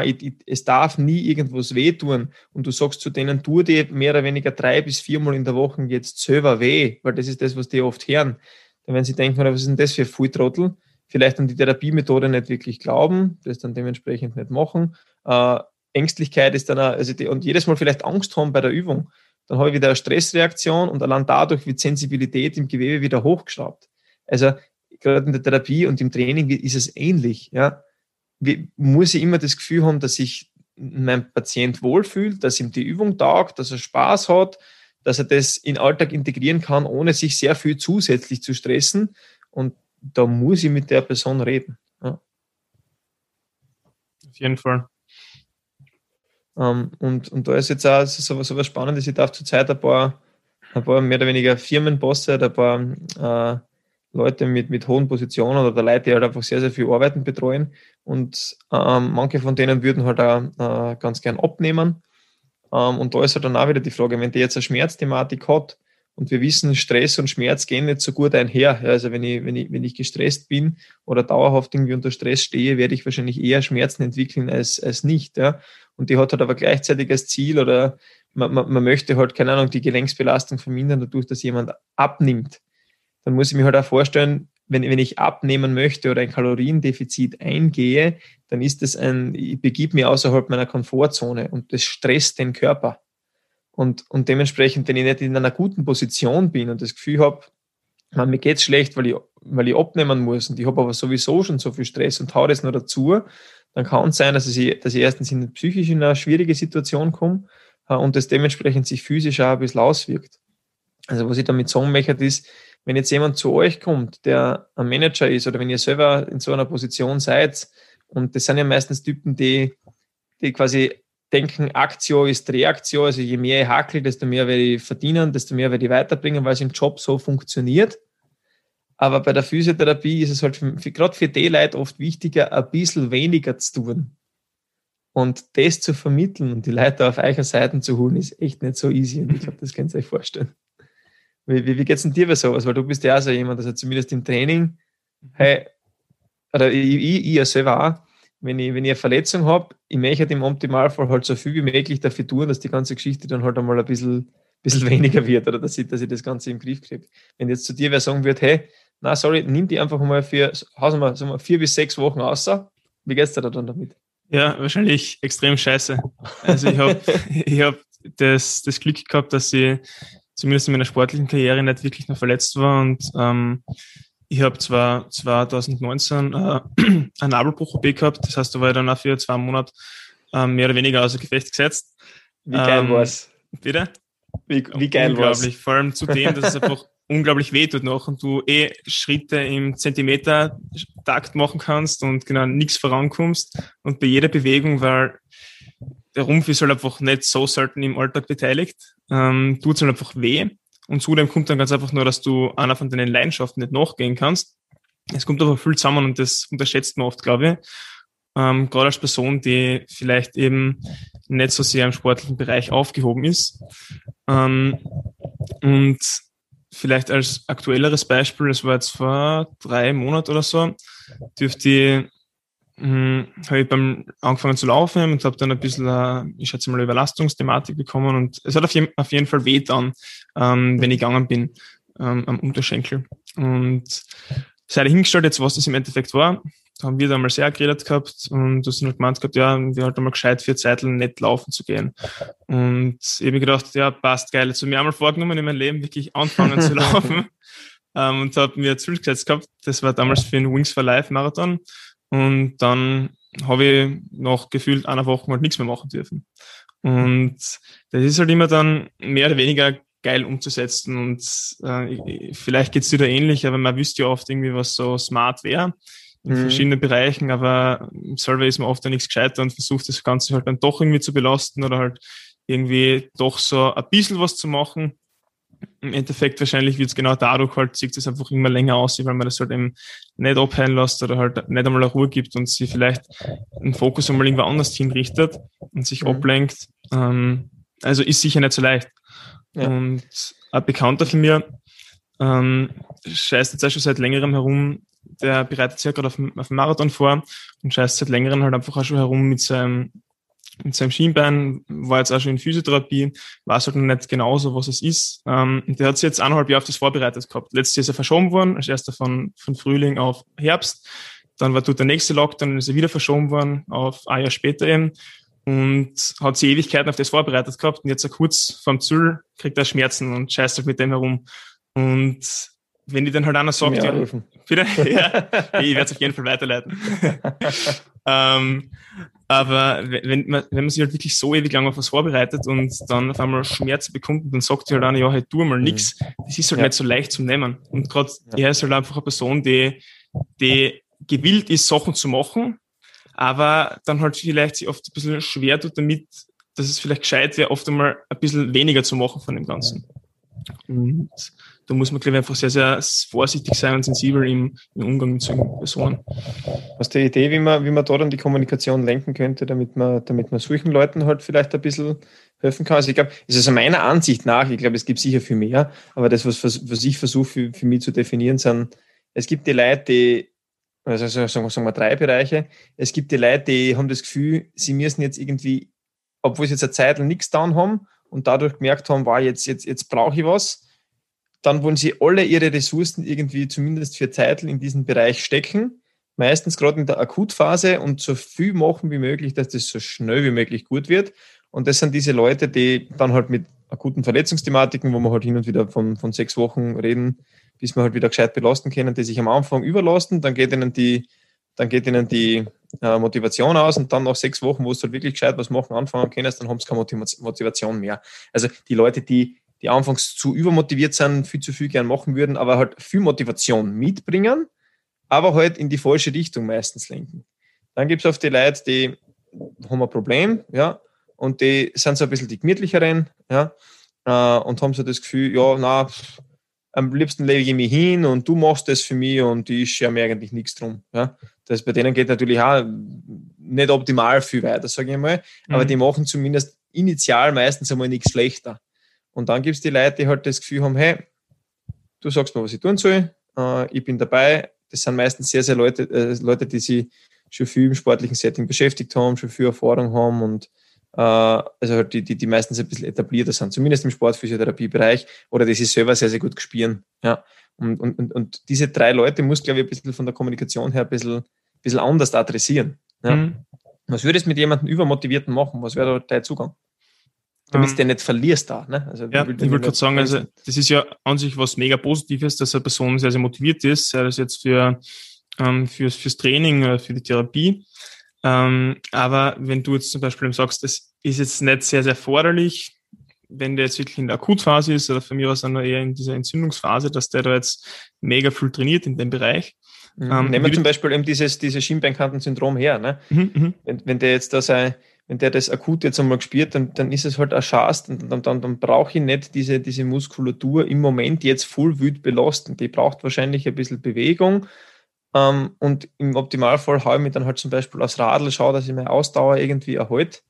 es darf nie irgendwas wehtun und du sagst zu denen, tu dir mehr oder weniger drei bis viermal in der Woche jetzt selber weh, weil das ist das, was die oft hören, dann werden sie denken, was ist denn das für Volltrottel? Vielleicht an die Therapiemethode nicht wirklich glauben, das dann dementsprechend nicht machen. Äh, Ängstlichkeit ist dann, auch, also die, und jedes Mal vielleicht Angst haben bei der Übung. Dann habe ich wieder eine Stressreaktion und allein dadurch wird Sensibilität im Gewebe wieder hochgeschraubt. Also gerade in der Therapie und im Training ist es ähnlich. Ja? Wie, muss ich immer das Gefühl haben, dass sich mein Patient wohlfühlt, dass ihm die Übung taugt, dass er Spaß hat, dass er das in den Alltag integrieren kann, ohne sich sehr viel zusätzlich zu stressen. Und da muss ich mit der Person reden. Ja. Auf jeden Fall. Ähm, und, und da ist jetzt auch so, so was Spannendes. Ich darf zurzeit ein paar, ein paar mehr oder weniger Firmenbosse, ein paar äh, Leute mit, mit hohen Positionen oder Leute, die halt einfach sehr, sehr viel Arbeiten betreuen. Und ähm, manche von denen würden halt auch äh, ganz gern abnehmen. Ähm, und da ist halt dann auch wieder die Frage, wenn der jetzt eine Schmerzthematik hat und wir wissen, Stress und Schmerz gehen nicht so gut einher. Also wenn ich, wenn ich, wenn ich gestresst bin oder dauerhaft irgendwie unter Stress stehe, werde ich wahrscheinlich eher Schmerzen entwickeln als, als nicht. Ja. Und die hat halt aber gleichzeitig als Ziel oder man, man, man möchte halt, keine Ahnung, die Gelenksbelastung vermindern, dadurch, dass jemand abnimmt dann muss ich mir halt auch vorstellen, wenn, wenn ich abnehmen möchte oder ein Kaloriendefizit eingehe, dann ist das ein, ich begib mich außerhalb meiner Komfortzone und das stresst den Körper. Und, und dementsprechend, wenn ich nicht in einer guten Position bin und das Gefühl habe, man, mir geht's schlecht, weil ich, weil ich abnehmen muss und ich habe aber sowieso schon so viel Stress und hau das noch dazu, dann kann es sein, dass ich, dass ich erstens in psychisch in eine schwierige Situation komme äh, und das dementsprechend sich physisch auch ein bisschen auswirkt. Also was ich damit sagen möchte, ist, wenn jetzt jemand zu euch kommt, der ein Manager ist oder wenn ihr selber in so einer Position seid, und das sind ja meistens Typen, die, die quasi denken, Aktio ist Reaktio, also je mehr ich hakel, desto mehr werde ich verdienen, desto mehr werde ich weiterbringen, weil es im Job so funktioniert. Aber bei der Physiotherapie ist es halt gerade für die Leute oft wichtiger, ein bisschen weniger zu tun. Und das zu vermitteln und die Leute auf eicher Seiten zu holen, ist echt nicht so easy. Und ich glaube, das könnt ihr euch vorstellen. Wie, wie, wie geht es denn dir bei sowas? Weil du bist ja auch so jemand, also zumindest im Training, mhm. hey, oder ich, ich, ich selber auch, wenn ich, wenn ich eine Verletzung habe, ich möchte halt im Optimalfall halt so viel wie möglich dafür tun, dass die ganze Geschichte dann halt einmal ein bisschen, bisschen [LAUGHS] weniger wird oder dass ich, dass ich das Ganze im Griff kriege. Wenn jetzt zu dir wer sagen würde, hey, na sorry, nimm die einfach mal für, sagen wir, vier bis sechs Wochen außer, wie geht's dir da dann damit? Ja, wahrscheinlich extrem scheiße. Also ich habe [LAUGHS] ich hab das, das Glück gehabt, dass ich zumindest in meiner sportlichen Karriere nicht wirklich noch verletzt war und ähm, ich habe zwar 2019 äh, [CLEARS THROAT] einen Nabelbruch-OP gehabt, das heißt, da war ich dann auch für zwei Monate äh, mehr oder weniger außer Gefecht gesetzt. Wie geil ähm, war's? Bitte? Wie, wie geil unglaublich. War's? Vor allem zudem, dass es einfach [LAUGHS] unglaublich weh tut noch und du eh Schritte im Zentimeter-Takt machen kannst und genau nichts vorankommst und bei jeder Bewegung, weil der Rumpf ist halt einfach nicht so selten im Alltag beteiligt, ähm, tut es halt einfach weh. Und zudem kommt dann ganz einfach nur, dass du einer von deinen Leidenschaften nicht nachgehen kannst. Es kommt aber viel zusammen und das unterschätzt man oft, glaube ich. Ähm, gerade als Person, die vielleicht eben nicht so sehr im sportlichen Bereich aufgehoben ist. Ähm, und vielleicht als aktuelleres Beispiel, das war jetzt vor drei Monaten oder so, dürfte ich hm, habe ich beim angefangen zu laufen und habe dann ein bisschen, äh, ich schätze mal, Überlastungsthematik bekommen und es hat auf, je, auf jeden Fall weh dann, ähm, wenn ich gegangen bin ähm, am Unterschenkel. Und sei hingestellt jetzt, was das im Endeffekt war, haben wir da mal sehr geredet gehabt und du hast dann halt gemeint gehabt, ja, wir halt einmal gescheit für Zeiten nicht laufen zu gehen. Und ich habe gedacht, ja, passt geil. Jetzt habe ich mir einmal vorgenommen, in meinem Leben wirklich anfangen zu [LAUGHS] laufen. Ähm, und habe mir Ziel gesetzt gehabt, das war damals für den Wings for Life Marathon. Und dann habe ich noch gefühlt einer Woche halt nichts mehr machen dürfen. Und das ist halt immer dann mehr oder weniger geil umzusetzen. Und äh, vielleicht geht's dir da ähnlich, aber man wüsste ja oft irgendwie, was so smart wäre in mhm. verschiedenen Bereichen, aber im Server ist man oft da nichts gescheiter und versucht das Ganze halt dann doch irgendwie zu belasten oder halt irgendwie doch so ein bisschen was zu machen im Endeffekt wahrscheinlich wird es genau dadurch halt, sieht es einfach immer länger aus, weil man das halt eben nicht abheilen lässt oder halt nicht einmal eine Ruhe gibt und sie vielleicht einen Fokus einmal irgendwo anders hinrichtet und sich mhm. ablenkt. Ähm, also ist sicher nicht so leicht. Ja. Und ein Bekannter von mir ähm, scheißt jetzt auch schon seit längerem herum, der bereitet sich ja gerade auf, auf den Marathon vor und scheißt seit längerem halt einfach auch schon herum mit seinem mit seinem Schienbein, war jetzt auch schon in Physiotherapie, weiß halt noch nicht genauso, was es ist. Ähm, der hat sich jetzt eineinhalb Jahre auf das vorbereitet gehabt. Letztes Jahr ist er verschoben worden, als erster von, von Frühling auf Herbst. Dann war tut der nächste Lockdown, dann ist er wieder verschoben worden auf ein Jahr später eben und hat sich Ewigkeiten auf das vorbereitet gehabt und jetzt kurz vorm Ziel kriegt er Schmerzen und scheißt halt mit dem herum. Und wenn die dann halt einer sagt, ja, bitte, [LAUGHS] ja, ich werde es auf jeden Fall weiterleiten. [LAUGHS] ähm, aber wenn man, wenn man sich halt wirklich so ewig lang auf was vorbereitet und dann auf einmal Schmerzen bekommt, dann sagt halt einer, ja, halt tu mal nix. Mhm. Das ist halt ja. nicht so leicht zu nehmen. Und gerade ja. er ist halt einfach eine Person, die, die gewillt ist, Sachen zu machen, aber dann halt vielleicht sich oft ein bisschen schwer tut damit, dass es vielleicht gescheit wäre, oft einmal ein bisschen weniger zu machen von dem Ganzen. Und da muss man, glaube ich, einfach sehr, sehr vorsichtig sein und sensibel im, im Umgang mit solchen Personen. Hast du eine Idee, wie man, wie man da dann die Kommunikation lenken könnte, damit man, damit man solchen Leuten halt vielleicht ein bisschen helfen kann? Also ich glaube, es ist meiner Ansicht nach, ich glaube, es gibt sicher viel mehr, aber das, was, was ich versuche für, für mich zu definieren, sind, es gibt die Leute, die also sagen wir, drei Bereiche. Es gibt die Leute, die haben das Gefühl, sie müssen jetzt irgendwie, obwohl sie jetzt eine Zeit lang nichts getan haben und dadurch gemerkt haben, war jetzt, jetzt, jetzt brauche ich was, dann wollen sie alle ihre Ressourcen irgendwie zumindest für Zeitl in diesen Bereich stecken, meistens gerade in der Akutphase und so viel machen wie möglich, dass das so schnell wie möglich gut wird. Und das sind diese Leute, die dann halt mit akuten Verletzungsthematiken, wo wir halt hin und wieder von, von sechs Wochen reden, bis wir halt wieder gescheit belasten können, die sich am Anfang überlasten, dann geht ihnen die, dann geht ihnen die äh, Motivation aus und dann nach sechs Wochen, wo sie halt wirklich gescheit was machen, anfangen können, dann haben sie keine Motivation mehr. Also die Leute, die die anfangs zu übermotiviert sind, viel zu viel gern machen würden, aber halt viel Motivation mitbringen, aber halt in die falsche Richtung meistens lenken. Dann gibt es oft die Leute, die haben ein Problem, ja, und die sind so ein bisschen die gemütlicheren, ja, äh, und haben so das Gefühl, ja, na, am liebsten lege ich mich hin und du machst das für mich und ich schere mir eigentlich nichts drum. Ja. Das bei denen geht natürlich auch nicht optimal viel weiter, sage ich mal, aber mhm. die machen zumindest initial meistens einmal nichts schlechter. Und dann gibt es die Leute, die halt das Gefühl haben, hey, du sagst mir, was ich tun soll, äh, ich bin dabei. Das sind meistens sehr, sehr Leute, äh, Leute, die sich schon viel im sportlichen Setting beschäftigt haben, schon viel Erfahrung haben und äh, also halt die, die, die meistens ein bisschen etablierter sind, zumindest im Sportphysiotherapiebereich oder die sich selber sehr, sehr gut gespielen. Ja. Und, und, und diese drei Leute muss, glaube ich, ein bisschen von der Kommunikation her ein bisschen, ein bisschen anders adressieren. Ja. Mhm. Was würdest du mit jemandem Übermotivierten machen? Was wäre da dein Zugang? Damit du den nicht verlierst da. Ne? Also, ja, ich wollte gerade sagen, also das ist ja an sich was mega Positives, dass eine Person sehr, sehr motiviert ist, sei das jetzt für, ähm, fürs, fürs Training oder für die Therapie. Ähm, aber wenn du jetzt zum Beispiel sagst, das ist jetzt nicht sehr, sehr forderlich, wenn der jetzt wirklich in der Akutphase ist oder von mir aus dann eher in dieser Entzündungsphase, dass der da jetzt mega viel trainiert in dem Bereich. Mhm. Ähm, Nehmen wir zum Beispiel eben dieses, dieses Schienbeinkantensyndrom her. Ne? Mhm, mhm, wenn, wenn der jetzt da sein wenn der das akut jetzt einmal gespürt, dann, dann ist es halt ein Schast und dann, dann, dann brauche ich nicht diese, diese Muskulatur im Moment jetzt voll wild belasten. Die braucht wahrscheinlich ein bisschen Bewegung. Ähm, und im Optimalfall haue ich mich dann halt zum Beispiel aufs Radl, schaue, dass ich meine Ausdauer irgendwie erhalte.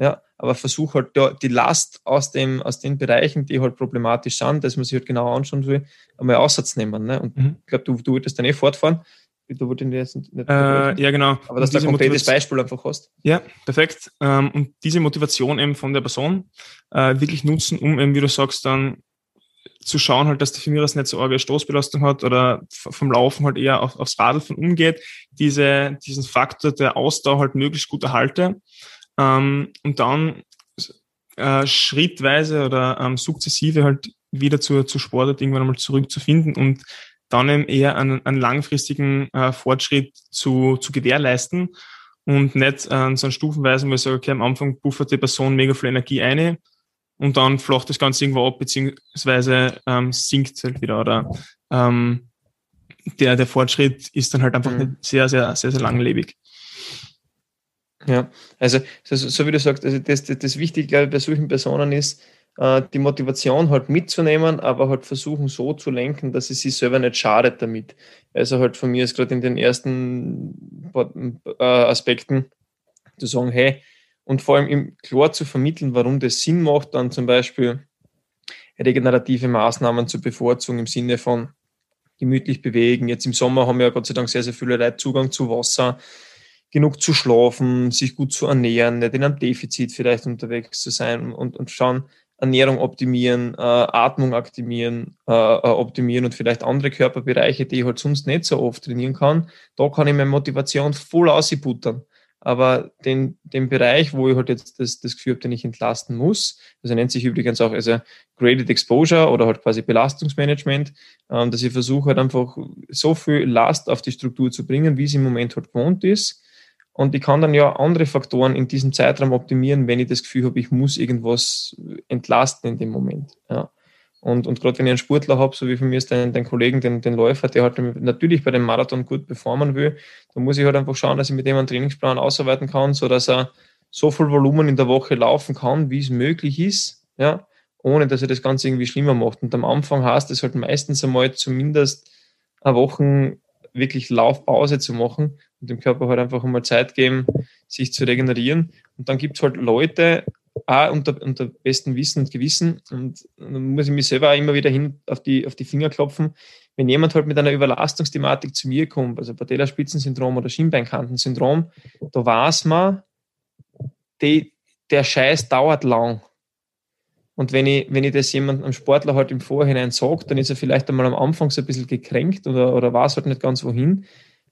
Ja, aber versuche halt da die Last aus, dem, aus den Bereichen, die halt problematisch sind, dass man sich halt genau anschauen will, einmal auszunehmen. Ne? Und mhm. ich glaube, du, du würdest dann eh fortfahren. Wurde ich jetzt nicht äh, Ja, genau. Aber dass du ein konkretes Beispiel einfach hast. Ja, perfekt. Ähm, und diese Motivation eben von der Person äh, wirklich nutzen, um eben, wie du sagst, dann zu schauen, halt, dass der Firmierer nicht so arge Stoßbelastung hat oder vom Laufen halt eher auf, aufs Radl von umgeht, diese, diesen Faktor der Ausdauer halt möglichst gut erhalte ähm, und dann äh, schrittweise oder ähm, sukzessive halt wieder zur, zur Sportart irgendwann einmal zurückzufinden und dann eben eher einen, einen langfristigen äh, Fortschritt zu, zu gewährleisten und nicht äh, so einen Stufenweise, wo ich sage, okay, am Anfang buffert die Person mega viel Energie ein und dann flacht das Ganze irgendwo ab, beziehungsweise ähm, sinkt es halt wieder oder ähm, der, der Fortschritt ist dann halt einfach mhm. sehr, sehr, sehr, sehr langlebig. Ja, also so, so wie du sagst, also das, das, das Wichtige, glaube ich, bei solchen Personen ist, äh, die Motivation halt mitzunehmen, aber halt versuchen so zu lenken, dass es sich selber nicht schadet damit. Also halt von mir ist gerade in den ersten äh, Aspekten zu sagen, hey, und vor allem im klar zu vermitteln, warum das Sinn macht, dann zum Beispiel regenerative Maßnahmen zu bevorzugen im Sinne von gemütlich bewegen. Jetzt im Sommer haben ja Gott sei Dank sehr, sehr viele Leute Zugang zu Wasser, genug zu schlafen, sich gut zu ernähren, nicht in einem Defizit vielleicht unterwegs zu sein und, und schauen, Ernährung optimieren, äh, Atmung optimieren, äh, äh, optimieren und vielleicht andere Körperbereiche, die ich halt sonst nicht so oft trainieren kann. Da kann ich meine Motivation voll ausbuttern. Aber den, den Bereich, wo ich halt jetzt das, das Gefühl habe, den ich entlasten muss, das nennt sich übrigens auch also Graded Exposure oder halt quasi Belastungsmanagement, ähm, dass ich versuche halt einfach so viel Last auf die Struktur zu bringen, wie es im Moment halt gewohnt ist. Und ich kann dann ja andere Faktoren in diesem Zeitraum optimieren, wenn ich das Gefühl habe, ich muss irgendwas entlasten in dem Moment. Ja. Und, und gerade wenn ich einen Sportler habe, so wie von mir ist dein, dein Kollegen, den, den Läufer, der halt natürlich bei dem Marathon gut performen will, dann muss ich halt einfach schauen, dass ich mit dem einen Trainingsplan ausarbeiten kann, so dass er so viel Volumen in der Woche laufen kann, wie es möglich ist, ja, ohne dass er das Ganze irgendwie schlimmer macht. Und am Anfang heißt es halt meistens einmal zumindest eine Woche wirklich Laufpause zu machen und dem Körper halt einfach einmal Zeit geben, sich zu regenerieren. Und dann gibt es halt Leute, auch unter, unter bestem Wissen und Gewissen. Und dann muss ich mich selber auch immer wieder hin auf die, auf die Finger klopfen. Wenn jemand halt mit einer Überlastungsthematik zu mir kommt, also Patellaspitzensyndrom oder Schienbeinkantensyndrom, da weiß man, die, der Scheiß dauert lang. Und wenn ich, wenn ich das jemandem, einem Sportler halt im Vorhinein sage, dann ist er vielleicht einmal am Anfang so ein bisschen gekränkt oder, oder weiß halt nicht ganz wohin.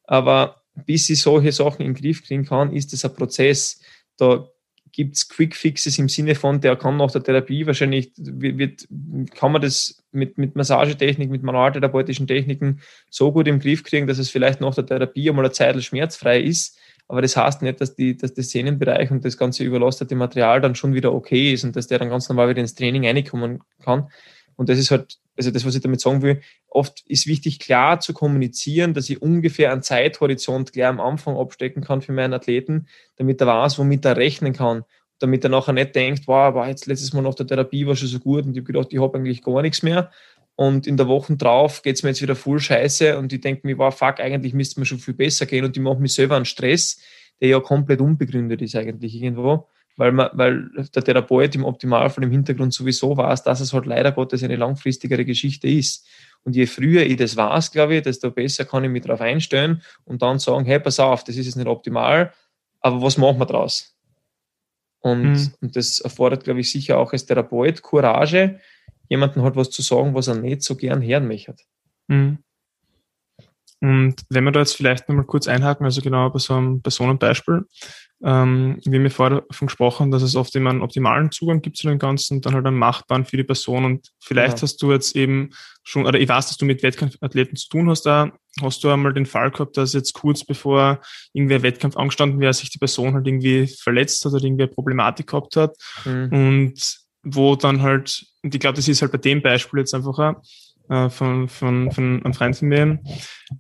Aber bis ich solche Sachen in den Griff kriegen kann, ist das ein Prozess. Da gibt es Quick Fixes im Sinne von, der kann nach der Therapie wahrscheinlich, wird, kann man das mit, mit Massagetechnik, mit manualtherapeutischen Techniken so gut im Griff kriegen, dass es vielleicht nach der Therapie einmal eine Zeit schmerzfrei ist. Aber das heißt nicht, dass, die, dass der Sehnenbereich und das ganze überlastete Material dann schon wieder okay ist und dass der dann ganz normal wieder ins Training reinkommen kann. Und das ist halt, also das, was ich damit sagen will, oft ist wichtig, klar zu kommunizieren, dass ich ungefähr einen Zeithorizont gleich am Anfang abstecken kann für meinen Athleten, damit er weiß, womit er rechnen kann. Damit er nachher nicht denkt, wow, war jetzt letztes Mal nach der Therapie war schon so gut und ich habe gedacht, ich habe eigentlich gar nichts mehr. Und in der Woche drauf geht es mir jetzt wieder voll scheiße und ich denke mir, wow, fuck, eigentlich müsste mir schon viel besser gehen und ich mache mich selber einen Stress, der ja komplett unbegründet ist eigentlich irgendwo weil, man, weil der Therapeut im Optimalfall im Hintergrund sowieso weiß, dass es halt leider Gottes eine langfristigere Geschichte ist. Und je früher ich das weiß, glaube ich, desto besser kann ich mich darauf einstellen und dann sagen, hey, pass auf, das ist jetzt nicht optimal, aber was machen wir draus? Und, mhm. und das erfordert, glaube ich, sicher auch als Therapeut Courage, jemanden halt was zu sagen, was er nicht so gern hören möchte. Mhm. Und wenn wir da jetzt vielleicht nochmal kurz einhaken, also genau bei so einem Personenbeispiel, ähm, wir haben ja vorher davon gesprochen, dass es oft immer einen optimalen Zugang gibt zu dem Ganzen und dann halt einen machbaren für die Person. Und vielleicht ja. hast du jetzt eben schon, oder ich weiß, dass du mit Wettkampfathleten zu tun hast, da hast du einmal den Fall gehabt, dass jetzt kurz bevor irgendwie ein Wettkampf angestanden wäre, sich die Person halt irgendwie verletzt hat oder irgendwie eine Problematik gehabt hat. Mhm. Und wo dann halt, und ich glaube, das ist halt bei dem Beispiel jetzt einfach auch, äh, von, von, von einem Freund von mir,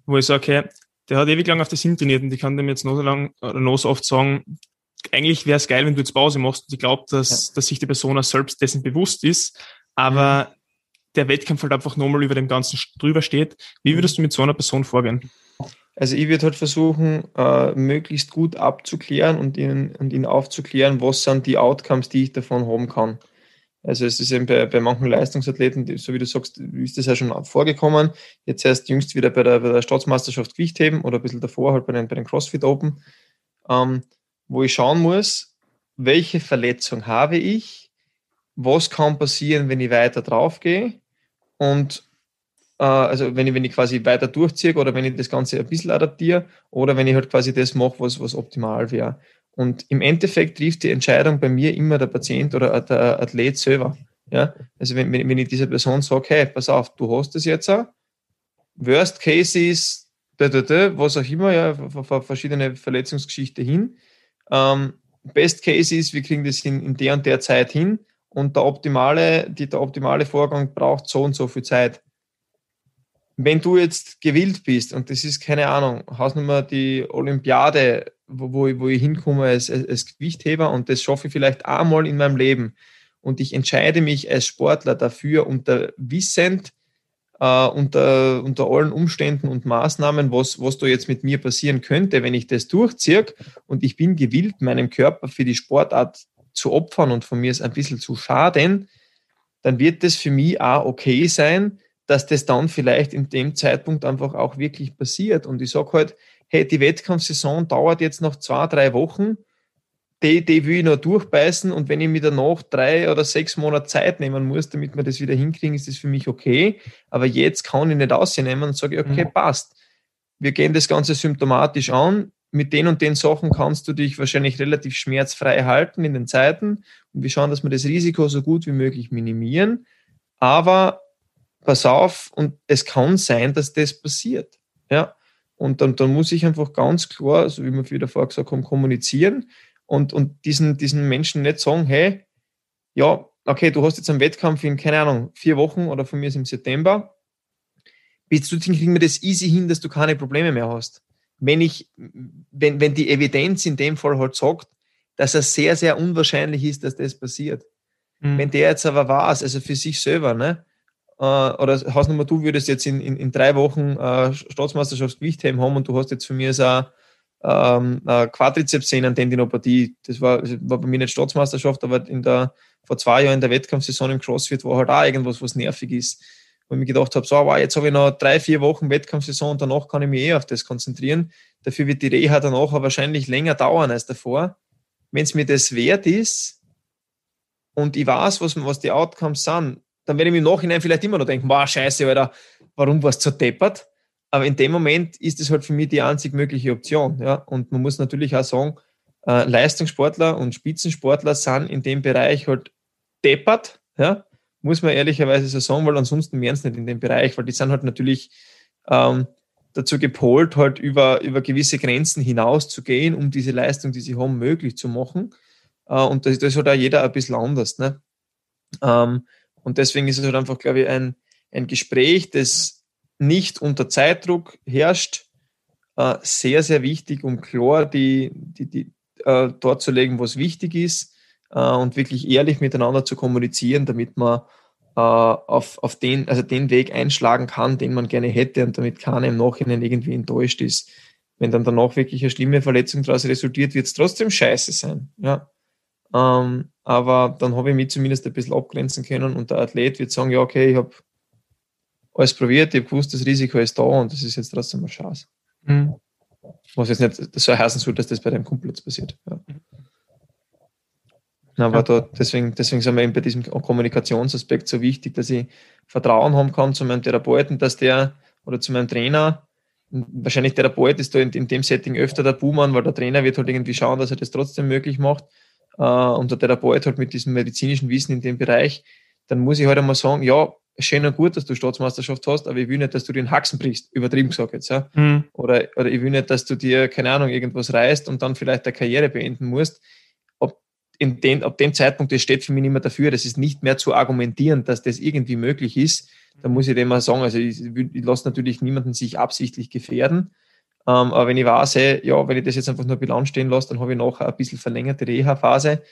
wo ich sage, okay, der hat ewig lang auf das Sinn trainiert und ich kann dem jetzt noch so lang oder noch so oft sagen, eigentlich wäre es geil, wenn du jetzt Pause machst und ich glaube, dass, ja. dass sich die Person auch selbst dessen bewusst ist, aber mhm. der Wettkampf halt einfach nochmal über dem Ganzen drüber steht. Wie würdest du mit so einer Person vorgehen? Also ich würde halt versuchen, äh, möglichst gut abzuklären und ihnen, und ihnen aufzuklären, was sind die Outcomes, die ich davon haben kann. Also es ist eben bei, bei manchen Leistungsathleten, so wie du sagst, ist das ja schon vorgekommen. Jetzt erst jüngst wieder bei der, bei der Staatsmeisterschaft Gewichtheben oder ein bisschen davor halt bei den, bei den CrossFit Open, ähm, wo ich schauen muss, welche Verletzung habe ich, was kann passieren, wenn ich weiter drauf gehe und äh, also wenn ich, wenn ich quasi weiter durchziehe oder wenn ich das Ganze ein bisschen adaptiere oder wenn ich halt quasi das mache, was, was optimal wäre. Und im Endeffekt trifft die Entscheidung bei mir immer der Patient oder der Athlet selber. Ja? Also wenn, wenn ich dieser Person sage, hey, pass auf, du hast das jetzt auch. Worst Case ist, was auch immer, ja, verschiedene Verletzungsgeschichte hin. Ähm, Best Case ist, wir kriegen das in, in der und der Zeit hin und der optimale, die, der optimale Vorgang braucht so und so viel Zeit. Wenn du jetzt gewillt bist, und das ist keine Ahnung, Hausnummer die Olympiade wo, wo, ich, wo ich hinkomme als, als Gewichtheber und das schaffe ich vielleicht einmal in meinem Leben. Und ich entscheide mich als Sportler dafür, unter wissend, äh, unter, unter allen Umständen und Maßnahmen, was, was da jetzt mit mir passieren könnte, wenn ich das durchziehe. Und ich bin gewillt, meinem Körper für die Sportart zu opfern und von mir ist ein bisschen zu schaden, dann wird das für mich auch okay sein, dass das dann vielleicht in dem Zeitpunkt einfach auch wirklich passiert. Und ich sage halt, hey, die Wettkampfsaison dauert jetzt noch zwei, drei Wochen, die, die will ich noch durchbeißen und wenn ich mir danach drei oder sechs Monate Zeit nehmen muss, damit wir das wieder hinkriegen, ist das für mich okay. Aber jetzt kann ich nicht ausnehmen und sage, okay, mhm. passt. Wir gehen das Ganze symptomatisch an. Mit den und den Sachen kannst du dich wahrscheinlich relativ schmerzfrei halten in den Zeiten und wir schauen, dass wir das Risiko so gut wie möglich minimieren. Aber pass auf, und es kann sein, dass das passiert. Ja, und dann, dann muss ich einfach ganz klar, so wie wir wieder vorher gesagt haben, kommunizieren und, und diesen, diesen Menschen nicht sagen, hey, ja, okay, du hast jetzt einen Wettkampf in, keine Ahnung, vier Wochen oder von mir ist im September. Bis du kriegen wir das easy hin, dass du keine Probleme mehr hast. Wenn ich, wenn, wenn die Evidenz in dem Fall halt sagt, dass es sehr, sehr unwahrscheinlich ist, dass das passiert. Mhm. Wenn der jetzt aber weiß, also für sich selber, ne, äh, oder Hausnummer, du würdest jetzt in, in, in drei Wochen äh, Staatsmeisterschaftsgewichtheben haben und du hast jetzt von mir so ähm, eine Quadrizeps-Sehnentendinopathie. Das war, war bei mir nicht Staatsmeisterschaft, aber in der, vor zwei Jahren in der Wettkampfsaison im CrossFit war halt auch irgendwas, was nervig ist. Wo ich mir gedacht habe, so, wow, jetzt habe ich noch drei, vier Wochen Wettkampfsaison und danach kann ich mich eh auf das konzentrieren. Dafür wird die Reha danach wahrscheinlich länger dauern als davor. Wenn es mir das wert ist und ich weiß, was, was die Outcomes sind, dann werde ich mir im Nachhinein vielleicht immer noch denken, wow, scheiße, Alter, warum warst du so deppert? Aber in dem Moment ist es halt für mich die einzig mögliche Option. Ja? Und man muss natürlich auch sagen, äh, Leistungssportler und Spitzensportler sind in dem Bereich halt deppert, ja? muss man ehrlicherweise so sagen, weil ansonsten wären es nicht in dem Bereich, weil die sind halt natürlich ähm, dazu gepolt, halt über, über gewisse Grenzen hinaus zu gehen, um diese Leistung, die sie haben, möglich zu machen. Äh, und das, das ist halt auch jeder ein bisschen anders. Ne? Ähm, und deswegen ist es halt einfach, glaube ich, ein, ein Gespräch, das nicht unter Zeitdruck herrscht, äh, sehr, sehr wichtig, um klar die, die, die, äh, dort zu legen, was wichtig ist äh, und wirklich ehrlich miteinander zu kommunizieren, damit man äh, auf, auf den, also den Weg einschlagen kann, den man gerne hätte und damit keiner im Nachhinein irgendwie enttäuscht ist. Wenn dann danach wirklich eine schlimme Verletzung daraus resultiert, wird es trotzdem scheiße sein. Ja. Ähm, aber dann habe ich mich zumindest ein bisschen abgrenzen können und der Athlet wird sagen, ja, okay, ich habe alles probiert, ich habe gewusst, das Risiko ist da und das ist jetzt trotzdem eine Chance. Mhm. Was jetzt nicht so heißen soll, dass das bei deinem Kumpel jetzt passiert. Ja. Aber ja. da, deswegen, deswegen sind wir eben bei diesem Kommunikationsaspekt so wichtig, dass ich Vertrauen haben kann zu meinem Therapeuten, dass der oder zu meinem Trainer, wahrscheinlich der Therapeut ist da in, in dem Setting öfter der Buhmann, weil der Trainer wird halt irgendwie schauen, dass er das trotzdem möglich macht äh, und der Therapeut halt mit diesem medizinischen Wissen in dem Bereich, dann muss ich halt einmal sagen, ja, schön und gut, dass du Staatsmeisterschaft hast, aber ich will nicht, dass du den Haxen brichst, übertrieben gesagt jetzt, ja. Mhm. Oder, oder ich will nicht, dass du dir, keine Ahnung, irgendwas reißt und dann vielleicht deine Karriere beenden musst. Ab, in den, ab dem Zeitpunkt, das steht für mich nicht mehr dafür, das ist nicht mehr zu argumentieren, dass das irgendwie möglich ist. Da muss ich dem mal sagen, also ich, ich lasse natürlich niemanden sich absichtlich gefährden, ähm, aber wenn ich weiß, hey, ja, wenn ich das jetzt einfach nur Bilanz stehen lasse, dann habe ich nachher ein bisschen verlängerte Reha-Phase,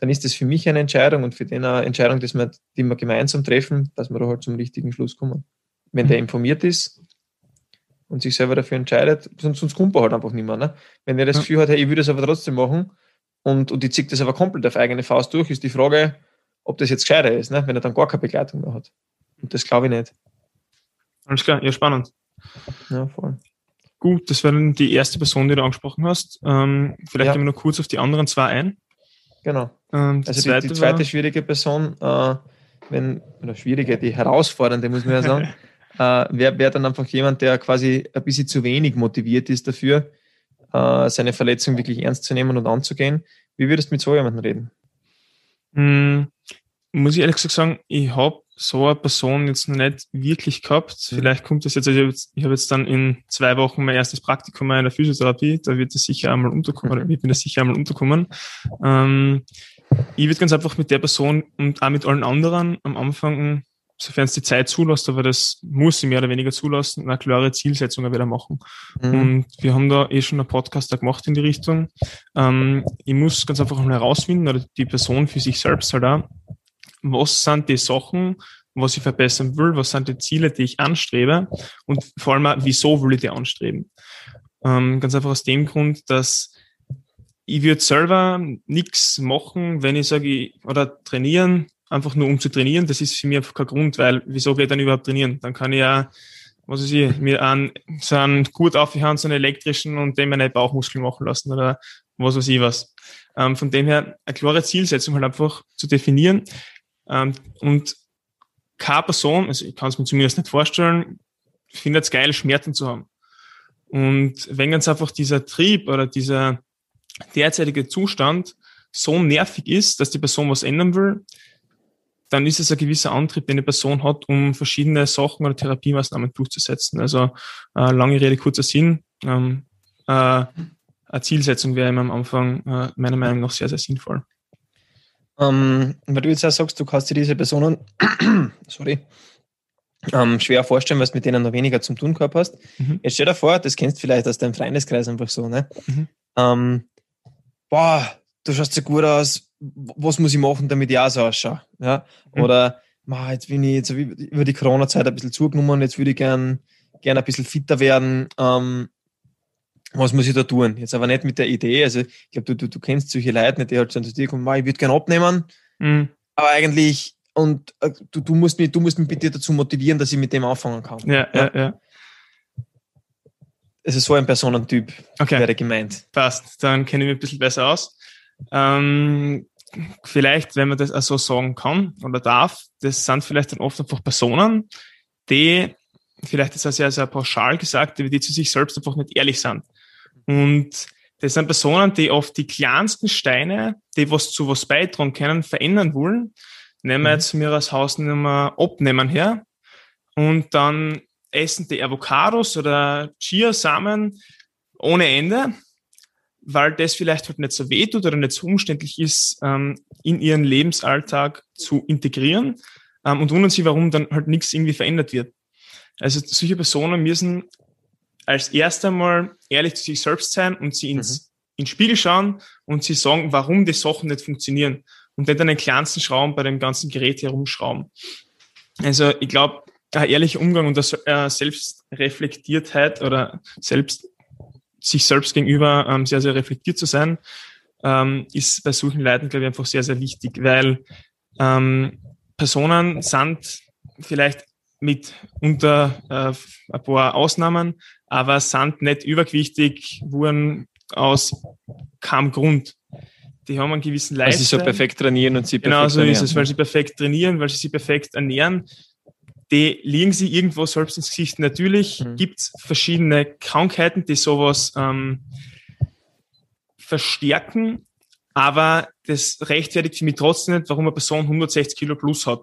dann ist das für mich eine Entscheidung und für den eine Entscheidung, dass wir, die wir gemeinsam treffen, dass wir da halt zum richtigen Schluss kommen. Wenn mhm. der informiert ist und sich selber dafür entscheidet, sonst, sonst kommt er halt einfach nicht mehr. Ne? Wenn er das Gefühl hat, hey, ich würde das aber trotzdem machen und, und die zieht das aber komplett auf eigene Faust durch, ist die Frage, ob das jetzt gescheiter ist, ne? wenn er dann gar keine Begleitung mehr hat. Und das glaube ich nicht. Alles klar, ja, spannend. Ja, voll. Gut, das war dann die erste Person, die du angesprochen hast. Ähm, vielleicht ja. gehen wir noch kurz auf die anderen zwei ein. Genau. Ähm, die also zweite die, die zweite schwierige Person, äh, wenn, oder schwierige, die herausfordernde, muss man ja sagen, [LAUGHS] äh, wäre wär dann einfach jemand, der quasi ein bisschen zu wenig motiviert ist dafür, äh, seine Verletzung wirklich ernst zu nehmen und anzugehen. Wie würdest du mit so jemandem reden? Hm, muss ich ehrlich gesagt sagen, ich habe so eine Person jetzt noch nicht wirklich gehabt. Mhm. Vielleicht kommt das jetzt, also ich habe jetzt, hab jetzt, dann in zwei Wochen mein erstes Praktikum in der Physiotherapie, da wird es sicher einmal unterkommen, oder ich bin das sicher einmal unterkommen. Ähm, ich würde ganz einfach mit der Person und auch mit allen anderen am Anfang, sofern es die Zeit zulässt, aber das muss sie mehr oder weniger zulassen, eine klare Zielsetzung wieder machen. Mhm. Und wir haben da eh schon einen Podcast da gemacht in die Richtung. Ähm, ich muss ganz einfach mal herausfinden, oder die Person für sich selbst halt auch, was sind die Sachen, was ich verbessern will, was sind die Ziele, die ich anstrebe und vor allem auch, wieso will ich die anstreben. Ähm, ganz einfach aus dem Grund, dass ich würde selber nichts machen, wenn ich sage, oder trainieren, einfach nur um zu trainieren, das ist für mich einfach kein Grund, weil wieso geht dann überhaupt trainieren? Dann kann ich ja, was weiß ich, mir an so einen gut aufhören, so einen elektrischen und den meine Bauchmuskeln machen lassen oder was weiß ich was. Ähm, von dem her eine klare Zielsetzung halt einfach zu definieren, ähm, und keine Person, also ich kann es mir zumindest nicht vorstellen, findet es geil, Schmerzen zu haben. Und wenn ganz einfach dieser Trieb oder dieser derzeitige Zustand so nervig ist, dass die Person was ändern will, dann ist es ein gewisser Antrieb, den eine Person hat, um verschiedene Sachen oder Therapiemaßnahmen durchzusetzen. Also äh, lange Rede, kurzer Sinn. Ähm, äh, eine Zielsetzung wäre immer am Anfang äh, meiner Meinung nach sehr, sehr sinnvoll. Ähm, weil du jetzt auch sagst, du kannst dir diese Personen, [CLEARS THROAT] sorry, ähm, schwer vorstellen, was mit denen noch weniger zum tun gehabt hast. Mhm. Jetzt stell dir vor, das kennst du vielleicht aus deinem Freundeskreis einfach so, ne? Mhm. Ähm, boah, du schaust so gut aus, was muss ich machen, damit ich auch so ausschaue? Ja? Mhm. Oder, ma, jetzt bin ich jetzt über die Corona-Zeit ein bisschen zugenommen, jetzt würde ich gern, gern ein bisschen fitter werden. Ähm, was muss ich da tun? Jetzt aber nicht mit der Idee, also ich glaube, du, du, du kennst solche Leute nicht, die halt dann zu dir kommen, ich würde gerne abnehmen, mhm. aber eigentlich, und äh, du, du, musst mich, du musst mich bitte dazu motivieren, dass ich mit dem anfangen kann. Ja, ja, ja. ja. Also so ein Personentyp okay. wäre gemeint. Passt, dann kenne ich mich ein bisschen besser aus. Ähm, vielleicht, wenn man das auch so sagen kann oder darf, das sind vielleicht dann oft einfach Personen, die, vielleicht ist das ja sehr pauschal gesagt, die zu sich selbst einfach nicht ehrlich sind. Und das sind Personen, die oft die kleinsten Steine, die was zu was beitragen können, verändern wollen. Nehmen wir mhm. jetzt mir als Hausnummer abnehmen her und dann essen die Avocados oder Chia-Samen ohne Ende, weil das vielleicht halt nicht so weh tut oder nicht so umständlich ist, ähm, in ihren Lebensalltag zu integrieren ähm, und wundern sich, warum dann halt nichts irgendwie verändert wird. Also solche Personen müssen als erst einmal ehrlich zu sich selbst sein und sie ins, mhm. ins Spiegel schauen und sie sagen, warum die Sachen nicht funktionieren und nicht an den kleinsten Schrauben bei dem ganzen Gerät herumschrauben. Also ich glaube, ein ehrlicher Umgang und das äh, Selbstreflektiertheit oder selbst sich selbst gegenüber ähm, sehr, sehr reflektiert zu sein, ähm, ist bei solchen Leuten, glaube ich, einfach sehr, sehr wichtig, weil ähm, Personen sind vielleicht mit unter äh, ein paar Ausnahmen aber sind nicht übergewichtig, wurden aus keinem Grund. Die haben einen gewissen Lifestyle. Weil sie so perfekt trainieren und sie perfekt Genau so ernähren. ist es, weil sie perfekt trainieren, weil sie sich perfekt ernähren. Die liegen sie irgendwo selbst ins Gesicht. Natürlich mhm. gibt es verschiedene Krankheiten, die sowas ähm, verstärken, aber das rechtfertigt für mich trotzdem nicht, warum eine Person 160 Kilo plus hat.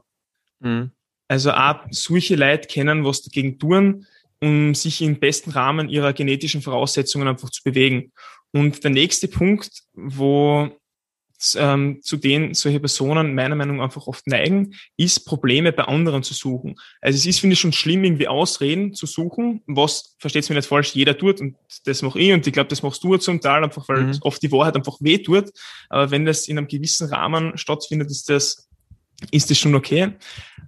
Mhm. Also auch solche Leute kennen, was dagegen tun um sich im besten Rahmen ihrer genetischen Voraussetzungen einfach zu bewegen. Und der nächste Punkt, wo ähm, zu denen solche Personen meiner Meinung nach einfach oft neigen, ist Probleme bei anderen zu suchen. Also es ist, finde ich, schon schlimm, irgendwie Ausreden zu suchen, was, versteht's mir nicht falsch, jeder tut und das mache ich und ich glaube, das machst du zum Teil einfach, weil mhm. oft die Wahrheit einfach weh tut. Aber wenn das in einem gewissen Rahmen stattfindet, ist das, ist das schon okay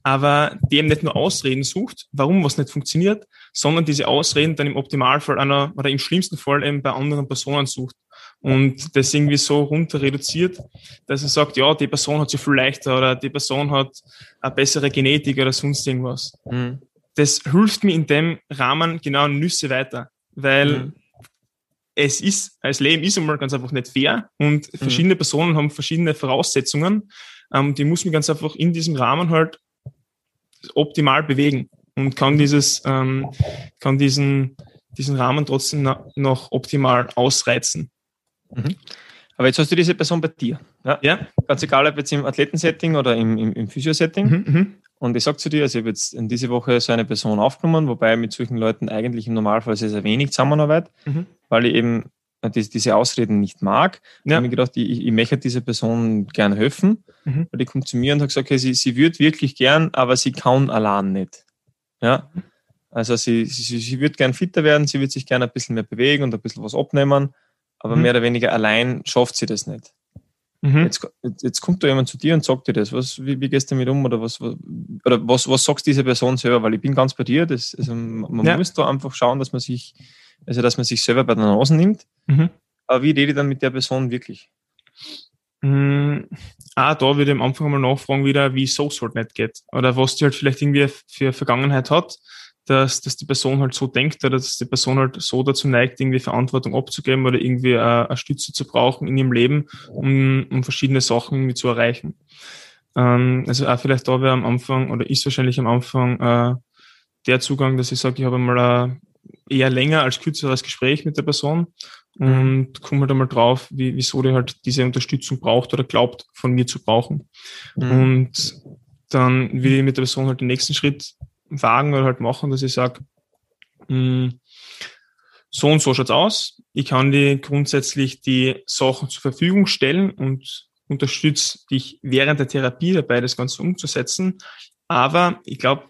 aber eben nicht nur Ausreden sucht, warum was nicht funktioniert, sondern diese Ausreden dann im Optimalfall einer oder im schlimmsten Fall eben bei anderen Personen sucht. und das irgendwie so runter reduziert, dass er sagt, ja, die Person hat sich viel leichter oder die Person hat eine bessere Genetik oder sonst irgendwas. Mhm. Das hilft mir in dem Rahmen genau Nüsse weiter, weil mhm. es ist, als Leben ist einmal ganz einfach nicht fair und mhm. verschiedene Personen haben verschiedene Voraussetzungen, ähm, die muss man ganz einfach in diesem Rahmen halt optimal bewegen und kann dieses, ähm, kann diesen, diesen Rahmen trotzdem noch optimal ausreizen. Mhm. Aber jetzt hast du diese Person bei dir. Ja? ja. Ganz egal, ob jetzt im Athletensetting oder im, im, im Physiosetting. Mhm, mhm. Und ich sage zu dir, also ich habe jetzt in diese Woche so eine Person aufgenommen, wobei mit solchen Leuten eigentlich im Normalfall sehr, sehr wenig Zusammenarbeit, mhm. weil ich eben die, diese Ausreden nicht mag. Ja. Ich habe mir gedacht, ich, ich möchte dieser Person gern helfen, mhm. weil die kommt zu mir und hat gesagt, okay, sie, sie würde wirklich gern, aber sie kann allein nicht. Ja. Also sie, sie, sie wird gern fitter werden, sie wird sich gerne ein bisschen mehr bewegen und ein bisschen was abnehmen, aber mhm. mehr oder weniger allein schafft sie das nicht. Mhm. Jetzt, jetzt kommt da jemand zu dir und sagt dir das. Was, wie, wie gehst du damit um? Oder was, was, oder was, was sagst diese Person selber? Weil ich bin ganz bei dir. Das, also man ja. muss da einfach schauen, dass man sich, also dass man sich selber bei der Nase nimmt. Mhm. Aber wie rede ich dann mit der Person wirklich? Mhm. Ah, da würde ich am Anfang mal nachfragen wieder, wie so halt nicht geht. Oder was die halt vielleicht irgendwie für Vergangenheit hat dass, dass die Person halt so denkt oder dass die Person halt so dazu neigt, irgendwie Verantwortung abzugeben oder irgendwie äh, eine Stütze zu brauchen in ihrem Leben, um, um verschiedene Sachen irgendwie zu erreichen. Ähm, also auch vielleicht da wäre am Anfang oder ist wahrscheinlich am Anfang äh, der Zugang, dass ich sage, ich habe mal eher länger als kürzeres Gespräch mit der Person und komme halt einmal drauf, wie, wieso die halt diese Unterstützung braucht oder glaubt, von mir zu brauchen. Mhm. Und dann will ich mit der Person halt den nächsten Schritt wagen oder halt machen, dass ich sage, hm, so und so schaut's aus. Ich kann dir grundsätzlich die Sachen zur Verfügung stellen und unterstütze dich während der Therapie dabei, das Ganze umzusetzen. Aber ich glaube,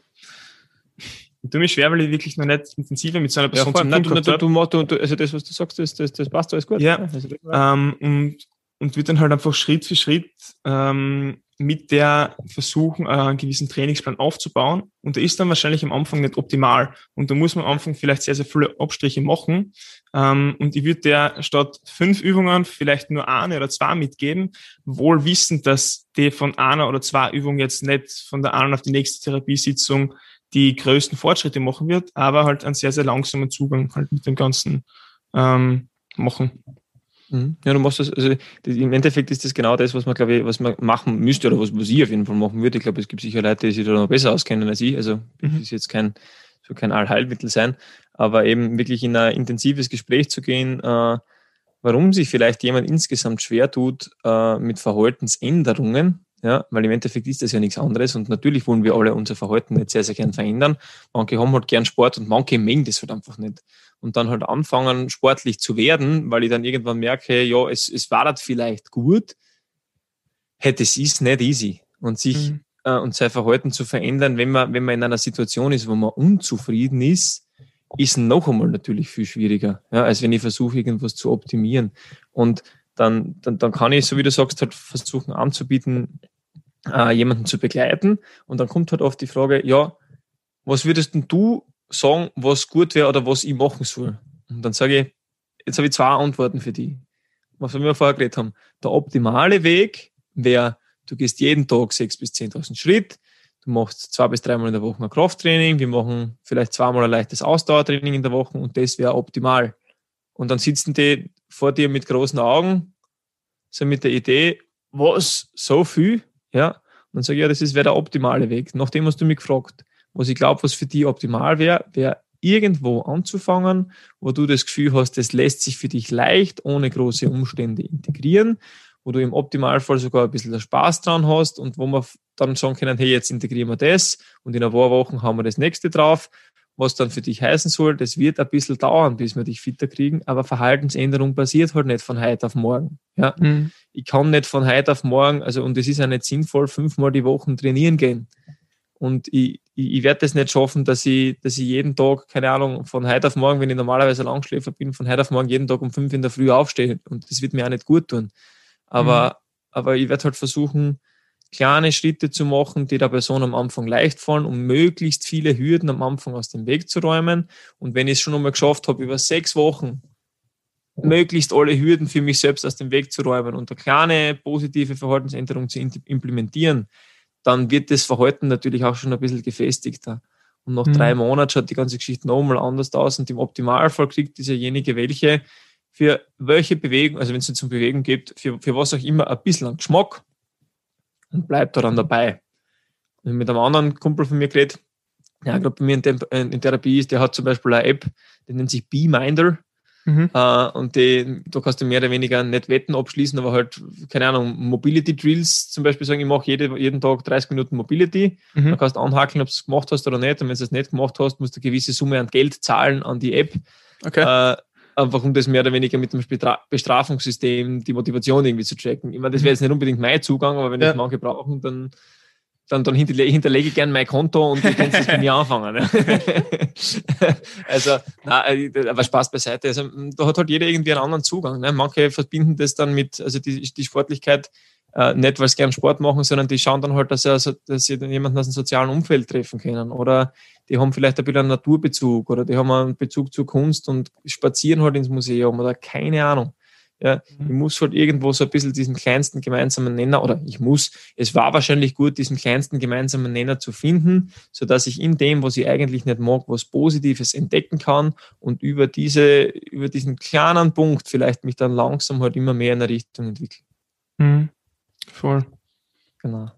ich tue mich schwer, weil ich wirklich noch nicht intensiver mit so einer Person ja, zu tun habe. Du, du, du, also das, was du sagst, das, das, das passt alles gut. Ja, also ähm, und, und wird dann halt einfach Schritt für Schritt ähm, mit der versuchen, äh, einen gewissen Trainingsplan aufzubauen. Und der ist dann wahrscheinlich am Anfang nicht optimal. Und da muss man am Anfang vielleicht sehr, sehr viele Abstriche machen. Ähm, und ich würde der statt fünf Übungen vielleicht nur eine oder zwei mitgeben, wohl wissend, dass die von einer oder zwei Übungen jetzt nicht von der einen auf die nächste Therapiesitzung die größten Fortschritte machen wird, aber halt einen sehr, sehr langsamen Zugang halt mit dem Ganzen ähm, machen. Mhm. Ja, du machst das, also im Endeffekt ist das genau das, was man, glaube ich, was man machen müsste oder was, was ich auf jeden Fall machen würde. Ich glaube, es gibt sicher Leute, die sich da noch besser auskennen als ich. Also mhm. das ist jetzt kein, so kein Allheilmittel sein, aber eben wirklich in ein intensives Gespräch zu gehen, äh, warum sich vielleicht jemand insgesamt schwer tut äh, mit Verhaltensänderungen, ja, weil im Endeffekt ist das ja nichts anderes und natürlich wollen wir alle unser Verhalten nicht sehr, sehr gern verändern. Manche haben halt gern Sport und manche mengen das halt einfach nicht und dann halt anfangen, sportlich zu werden, weil ich dann irgendwann merke, ja, es, es war das vielleicht gut, hätte es ist nicht easy. Und sich mhm. äh, und sein Verhalten zu verändern, wenn man, wenn man in einer Situation ist, wo man unzufrieden ist, ist noch einmal natürlich viel schwieriger, ja, als wenn ich versuche, irgendwas zu optimieren. Und dann, dann, dann kann ich, so wie du sagst, halt versuchen anzubieten, äh, jemanden zu begleiten. Und dann kommt halt oft die Frage, ja, was würdest denn du sagen, was gut wäre oder was ich machen soll. Und dann sage ich, jetzt habe ich zwei Antworten für die. Was wir vorher geredet haben. Der optimale Weg wäre, du gehst jeden Tag sechs bis zehntausend Schritt, du machst zwei bis dreimal in der Woche ein Krafttraining, wir machen vielleicht zweimal ein leichtes Ausdauertraining in der Woche und das wäre optimal. Und dann sitzen die vor dir mit großen Augen, so mit der Idee, was, so viel? Ja. Und dann sage ich, ja, das wäre der optimale Weg. Nachdem hast du mich gefragt was ich glaube, was für dich optimal wäre, wäre irgendwo anzufangen, wo du das Gefühl hast, das lässt sich für dich leicht ohne große Umstände integrieren, wo du im Optimalfall sogar ein bisschen Spaß dran hast und wo wir dann sagen können, hey, jetzt integrieren wir das und in ein paar Wochen haben wir das nächste drauf, was dann für dich heißen soll, das wird ein bisschen dauern, bis wir dich fitter kriegen, aber Verhaltensänderung passiert halt nicht von heute auf morgen. Ja? Mhm. Ich kann nicht von heute auf morgen, also und es ist ja nicht sinnvoll, fünfmal die Woche trainieren gehen. Und ich, ich, ich werde das nicht schaffen, dass ich, dass ich jeden Tag, keine Ahnung, von heute auf morgen, wenn ich normalerweise Langschläfer bin, von heute auf morgen jeden Tag um fünf in der Früh aufstehe. Und das wird mir auch nicht gut tun. Aber, mhm. aber ich werde halt versuchen, kleine Schritte zu machen, die der Person am Anfang leicht fallen, um möglichst viele Hürden am Anfang aus dem Weg zu räumen. Und wenn ich es schon einmal geschafft habe, über sechs Wochen möglichst alle Hürden für mich selbst aus dem Weg zu räumen und eine kleine positive Verhaltensänderung zu implementieren, dann wird das Verhalten natürlich auch schon ein bisschen gefestigter. Und nach mhm. drei Monaten schaut die ganze Geschichte nochmal anders aus und im Optimalfall kriegt dieserjenige welche für welche Bewegung, also wenn es jetzt um Bewegung geht, für, für was auch immer ein bisschen an Geschmack und bleibt da dann dabei. Und mit einem anderen Kumpel von mir geredet, ja, gerade bei mir in, in, Therapie ist, der hat zum Beispiel eine App, die nennt sich B-Minder. Mhm. Uh, und die, da kannst du mehr oder weniger nicht Wetten abschließen, aber halt, keine Ahnung, Mobility Drills zum Beispiel sagen, ich mache jede, jeden Tag 30 Minuten Mobility. Mhm. Dann kannst du anhakeln, ob du es gemacht hast oder nicht. Und wenn du es nicht gemacht hast, musst du eine gewisse Summe an Geld zahlen an die App. Okay. Uh, einfach um das mehr oder weniger mit dem Bestrafungssystem die Motivation irgendwie zu tracken. Ich meine, das wäre jetzt nicht unbedingt mein Zugang, aber wenn ja. das manche brauchen, dann dann, dann hinterlege, hinterlege ich gerne mein Konto und du kannst das bei mir anfangen. [LAUGHS] Also, na, äh, aber Spaß beiseite. Also, da hat halt jeder irgendwie einen anderen Zugang. Ne? Manche verbinden das dann mit, also die, die Sportlichkeit äh, nicht, weil sie gern Sport machen, sondern die schauen dann halt, dass sie, also, dass sie jemanden aus dem sozialen Umfeld treffen können. Oder die haben vielleicht ein bisschen einen Naturbezug oder die haben einen Bezug zur Kunst und spazieren halt ins Museum oder keine Ahnung. Ja, mhm. ich muss halt irgendwo so ein bisschen diesen kleinsten gemeinsamen Nenner, oder ich muss, es war wahrscheinlich gut, diesen kleinsten gemeinsamen Nenner zu finden, so dass ich in dem, was ich eigentlich nicht mag, was Positives entdecken kann und über diese, über diesen kleinen Punkt vielleicht mich dann langsam halt immer mehr in eine Richtung entwickle. Mhm. Voll. Genau.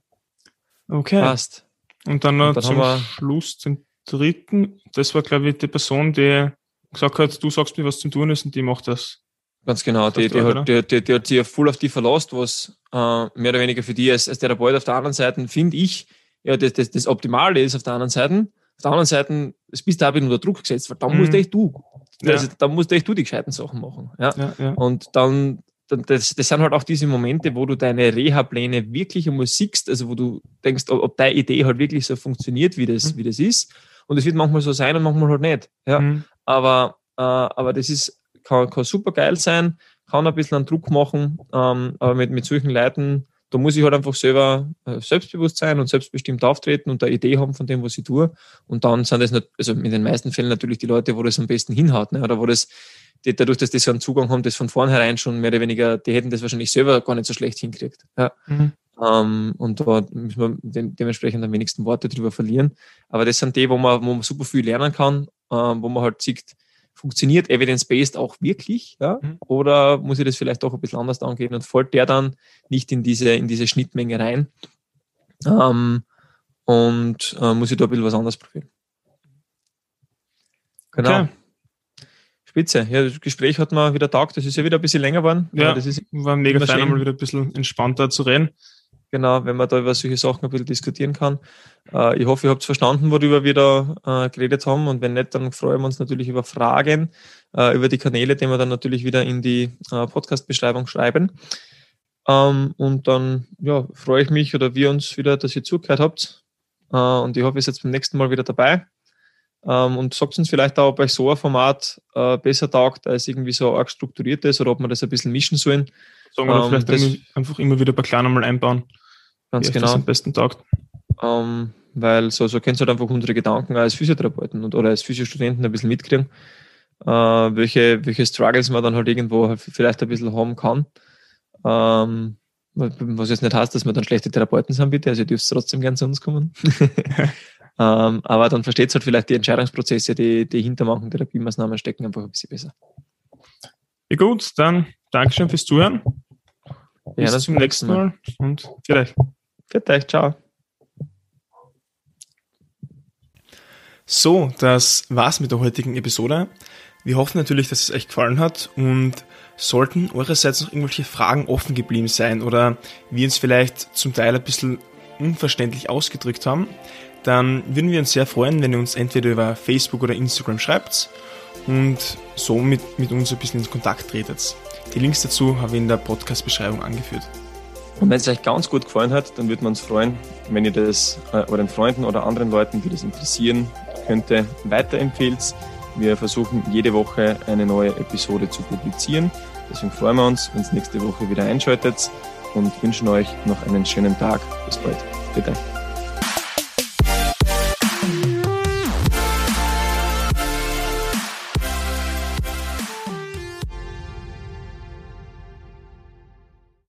Okay. Passt. Und dann noch und dann zum Schluss den dritten. Das war, glaube ich, die Person, die gesagt hat, du sagst mir, was zu tun ist und die macht das. Ganz genau, die, die, hat, die, die, die, hat sich voll auf die verlost, was äh, mehr oder weniger für die als, als Therapeut auf der anderen Seite, finde ich, ja, das, das, das Optimale ist auf der anderen Seite. Auf der anderen Seite, es bist du auch unter Druck gesetzt, weil dann mhm. musst echt du, ja. also, dann musst echt du die gescheiten Sachen machen. Ja? ja, ja. Und dann, dann das, das sind halt auch diese Momente, wo du deine Reha-Pläne wirklich einmal siehst, also wo du denkst, ob, ob deine Idee halt wirklich so funktioniert, wie das, mhm. wie das ist. Und es wird manchmal so sein und manchmal halt nicht. Ja? Mhm. Aber, äh, aber das ist kann, kann super geil sein, kann ein bisschen einen Druck machen, ähm, aber mit, mit solchen Leuten, da muss ich halt einfach selber äh, selbstbewusst sein und selbstbestimmt auftreten und eine Idee haben von dem, was ich tue. Und dann sind das, nicht, also in den meisten Fällen natürlich die Leute, wo das am besten hinhaut, ne? oder wo das, die, dadurch, dass die so einen Zugang haben, das von vornherein schon mehr oder weniger, die hätten das wahrscheinlich selber gar nicht so schlecht hinkriegt. Ja. Mhm. Um, ähm, und da müssen wir de dementsprechend am wenigsten Worte drüber verlieren. Aber das sind die, wo man, wo man super viel lernen kann, ähm, wo man halt sieht, funktioniert evidence-based auch wirklich? Ja? Mhm. Oder muss ich das vielleicht doch ein bisschen anders angehen und folgt der dann nicht in diese, in diese Schnittmenge rein? Ähm, und äh, muss ich da ein bisschen was anderes probieren? Genau. Okay. Spitze. Ja, das Gespräch hat man wieder tagt. Das ist ja wieder ein bisschen länger geworden. Ja, das ist war mega fein, mal wieder ein bisschen entspannter zu reden. Genau, wenn man da über solche Sachen ein bisschen diskutieren kann. Äh, ich hoffe, ihr habt verstanden, worüber wir da äh, geredet haben. Und wenn nicht, dann freuen wir uns natürlich über Fragen, äh, über die Kanäle, die wir dann natürlich wieder in die äh, Podcast-Beschreibung schreiben. Ähm, und dann ja, freue ich mich oder wir uns wieder, dass ihr zugehört habt. Äh, und ich hoffe, ihr seid beim nächsten Mal wieder dabei. Ähm, und sagt uns vielleicht auch, ob euch so ein Format äh, besser taugt, als irgendwie so arg strukturiert ist oder ob wir das ein bisschen mischen sollen. Sagen wir ähm, vielleicht einfach immer wieder ein paar kleine mal einbauen. Ganz genau. am besten taugt. Ähm, weil so, so kennst du halt einfach unsere Gedanken als Physiotherapeuten und, oder als Physiostudenten ein bisschen mitkriegen, äh, welche, welche Struggles man dann halt irgendwo halt vielleicht ein bisschen haben kann. Ähm, was jetzt nicht heißt, dass wir dann schlechte Therapeuten sind, bitte. Also ihr dürft trotzdem gern zu uns kommen. [LAUGHS] ähm, aber dann versteht halt vielleicht die Entscheidungsprozesse, die, die hinter manchen Therapiemaßnahmen stecken, einfach ein bisschen besser. Ja gut, dann Dankeschön fürs Zuhören. Bis ja, zum nächsten Mal. mal und vielleicht. Euch, ciao. So, das war's mit der heutigen Episode. Wir hoffen natürlich, dass es euch gefallen hat und sollten eurerseits noch irgendwelche Fragen offen geblieben sein oder wir uns vielleicht zum Teil ein bisschen unverständlich ausgedrückt haben, dann würden wir uns sehr freuen, wenn ihr uns entweder über Facebook oder Instagram schreibt und so mit, mit uns ein bisschen in Kontakt tretet. Die Links dazu habe ich in der Podcast-Beschreibung angeführt. Und wenn es euch ganz gut gefallen hat, dann würden wir uns freuen, wenn ihr das äh, euren Freunden oder anderen Leuten, die das interessieren könnte, weiterempfehlt. Wir versuchen jede Woche eine neue Episode zu publizieren. Deswegen freuen wir uns, wenn ihr nächste Woche wieder einschaltet und wünschen euch noch einen schönen Tag. Bis bald. Bitte.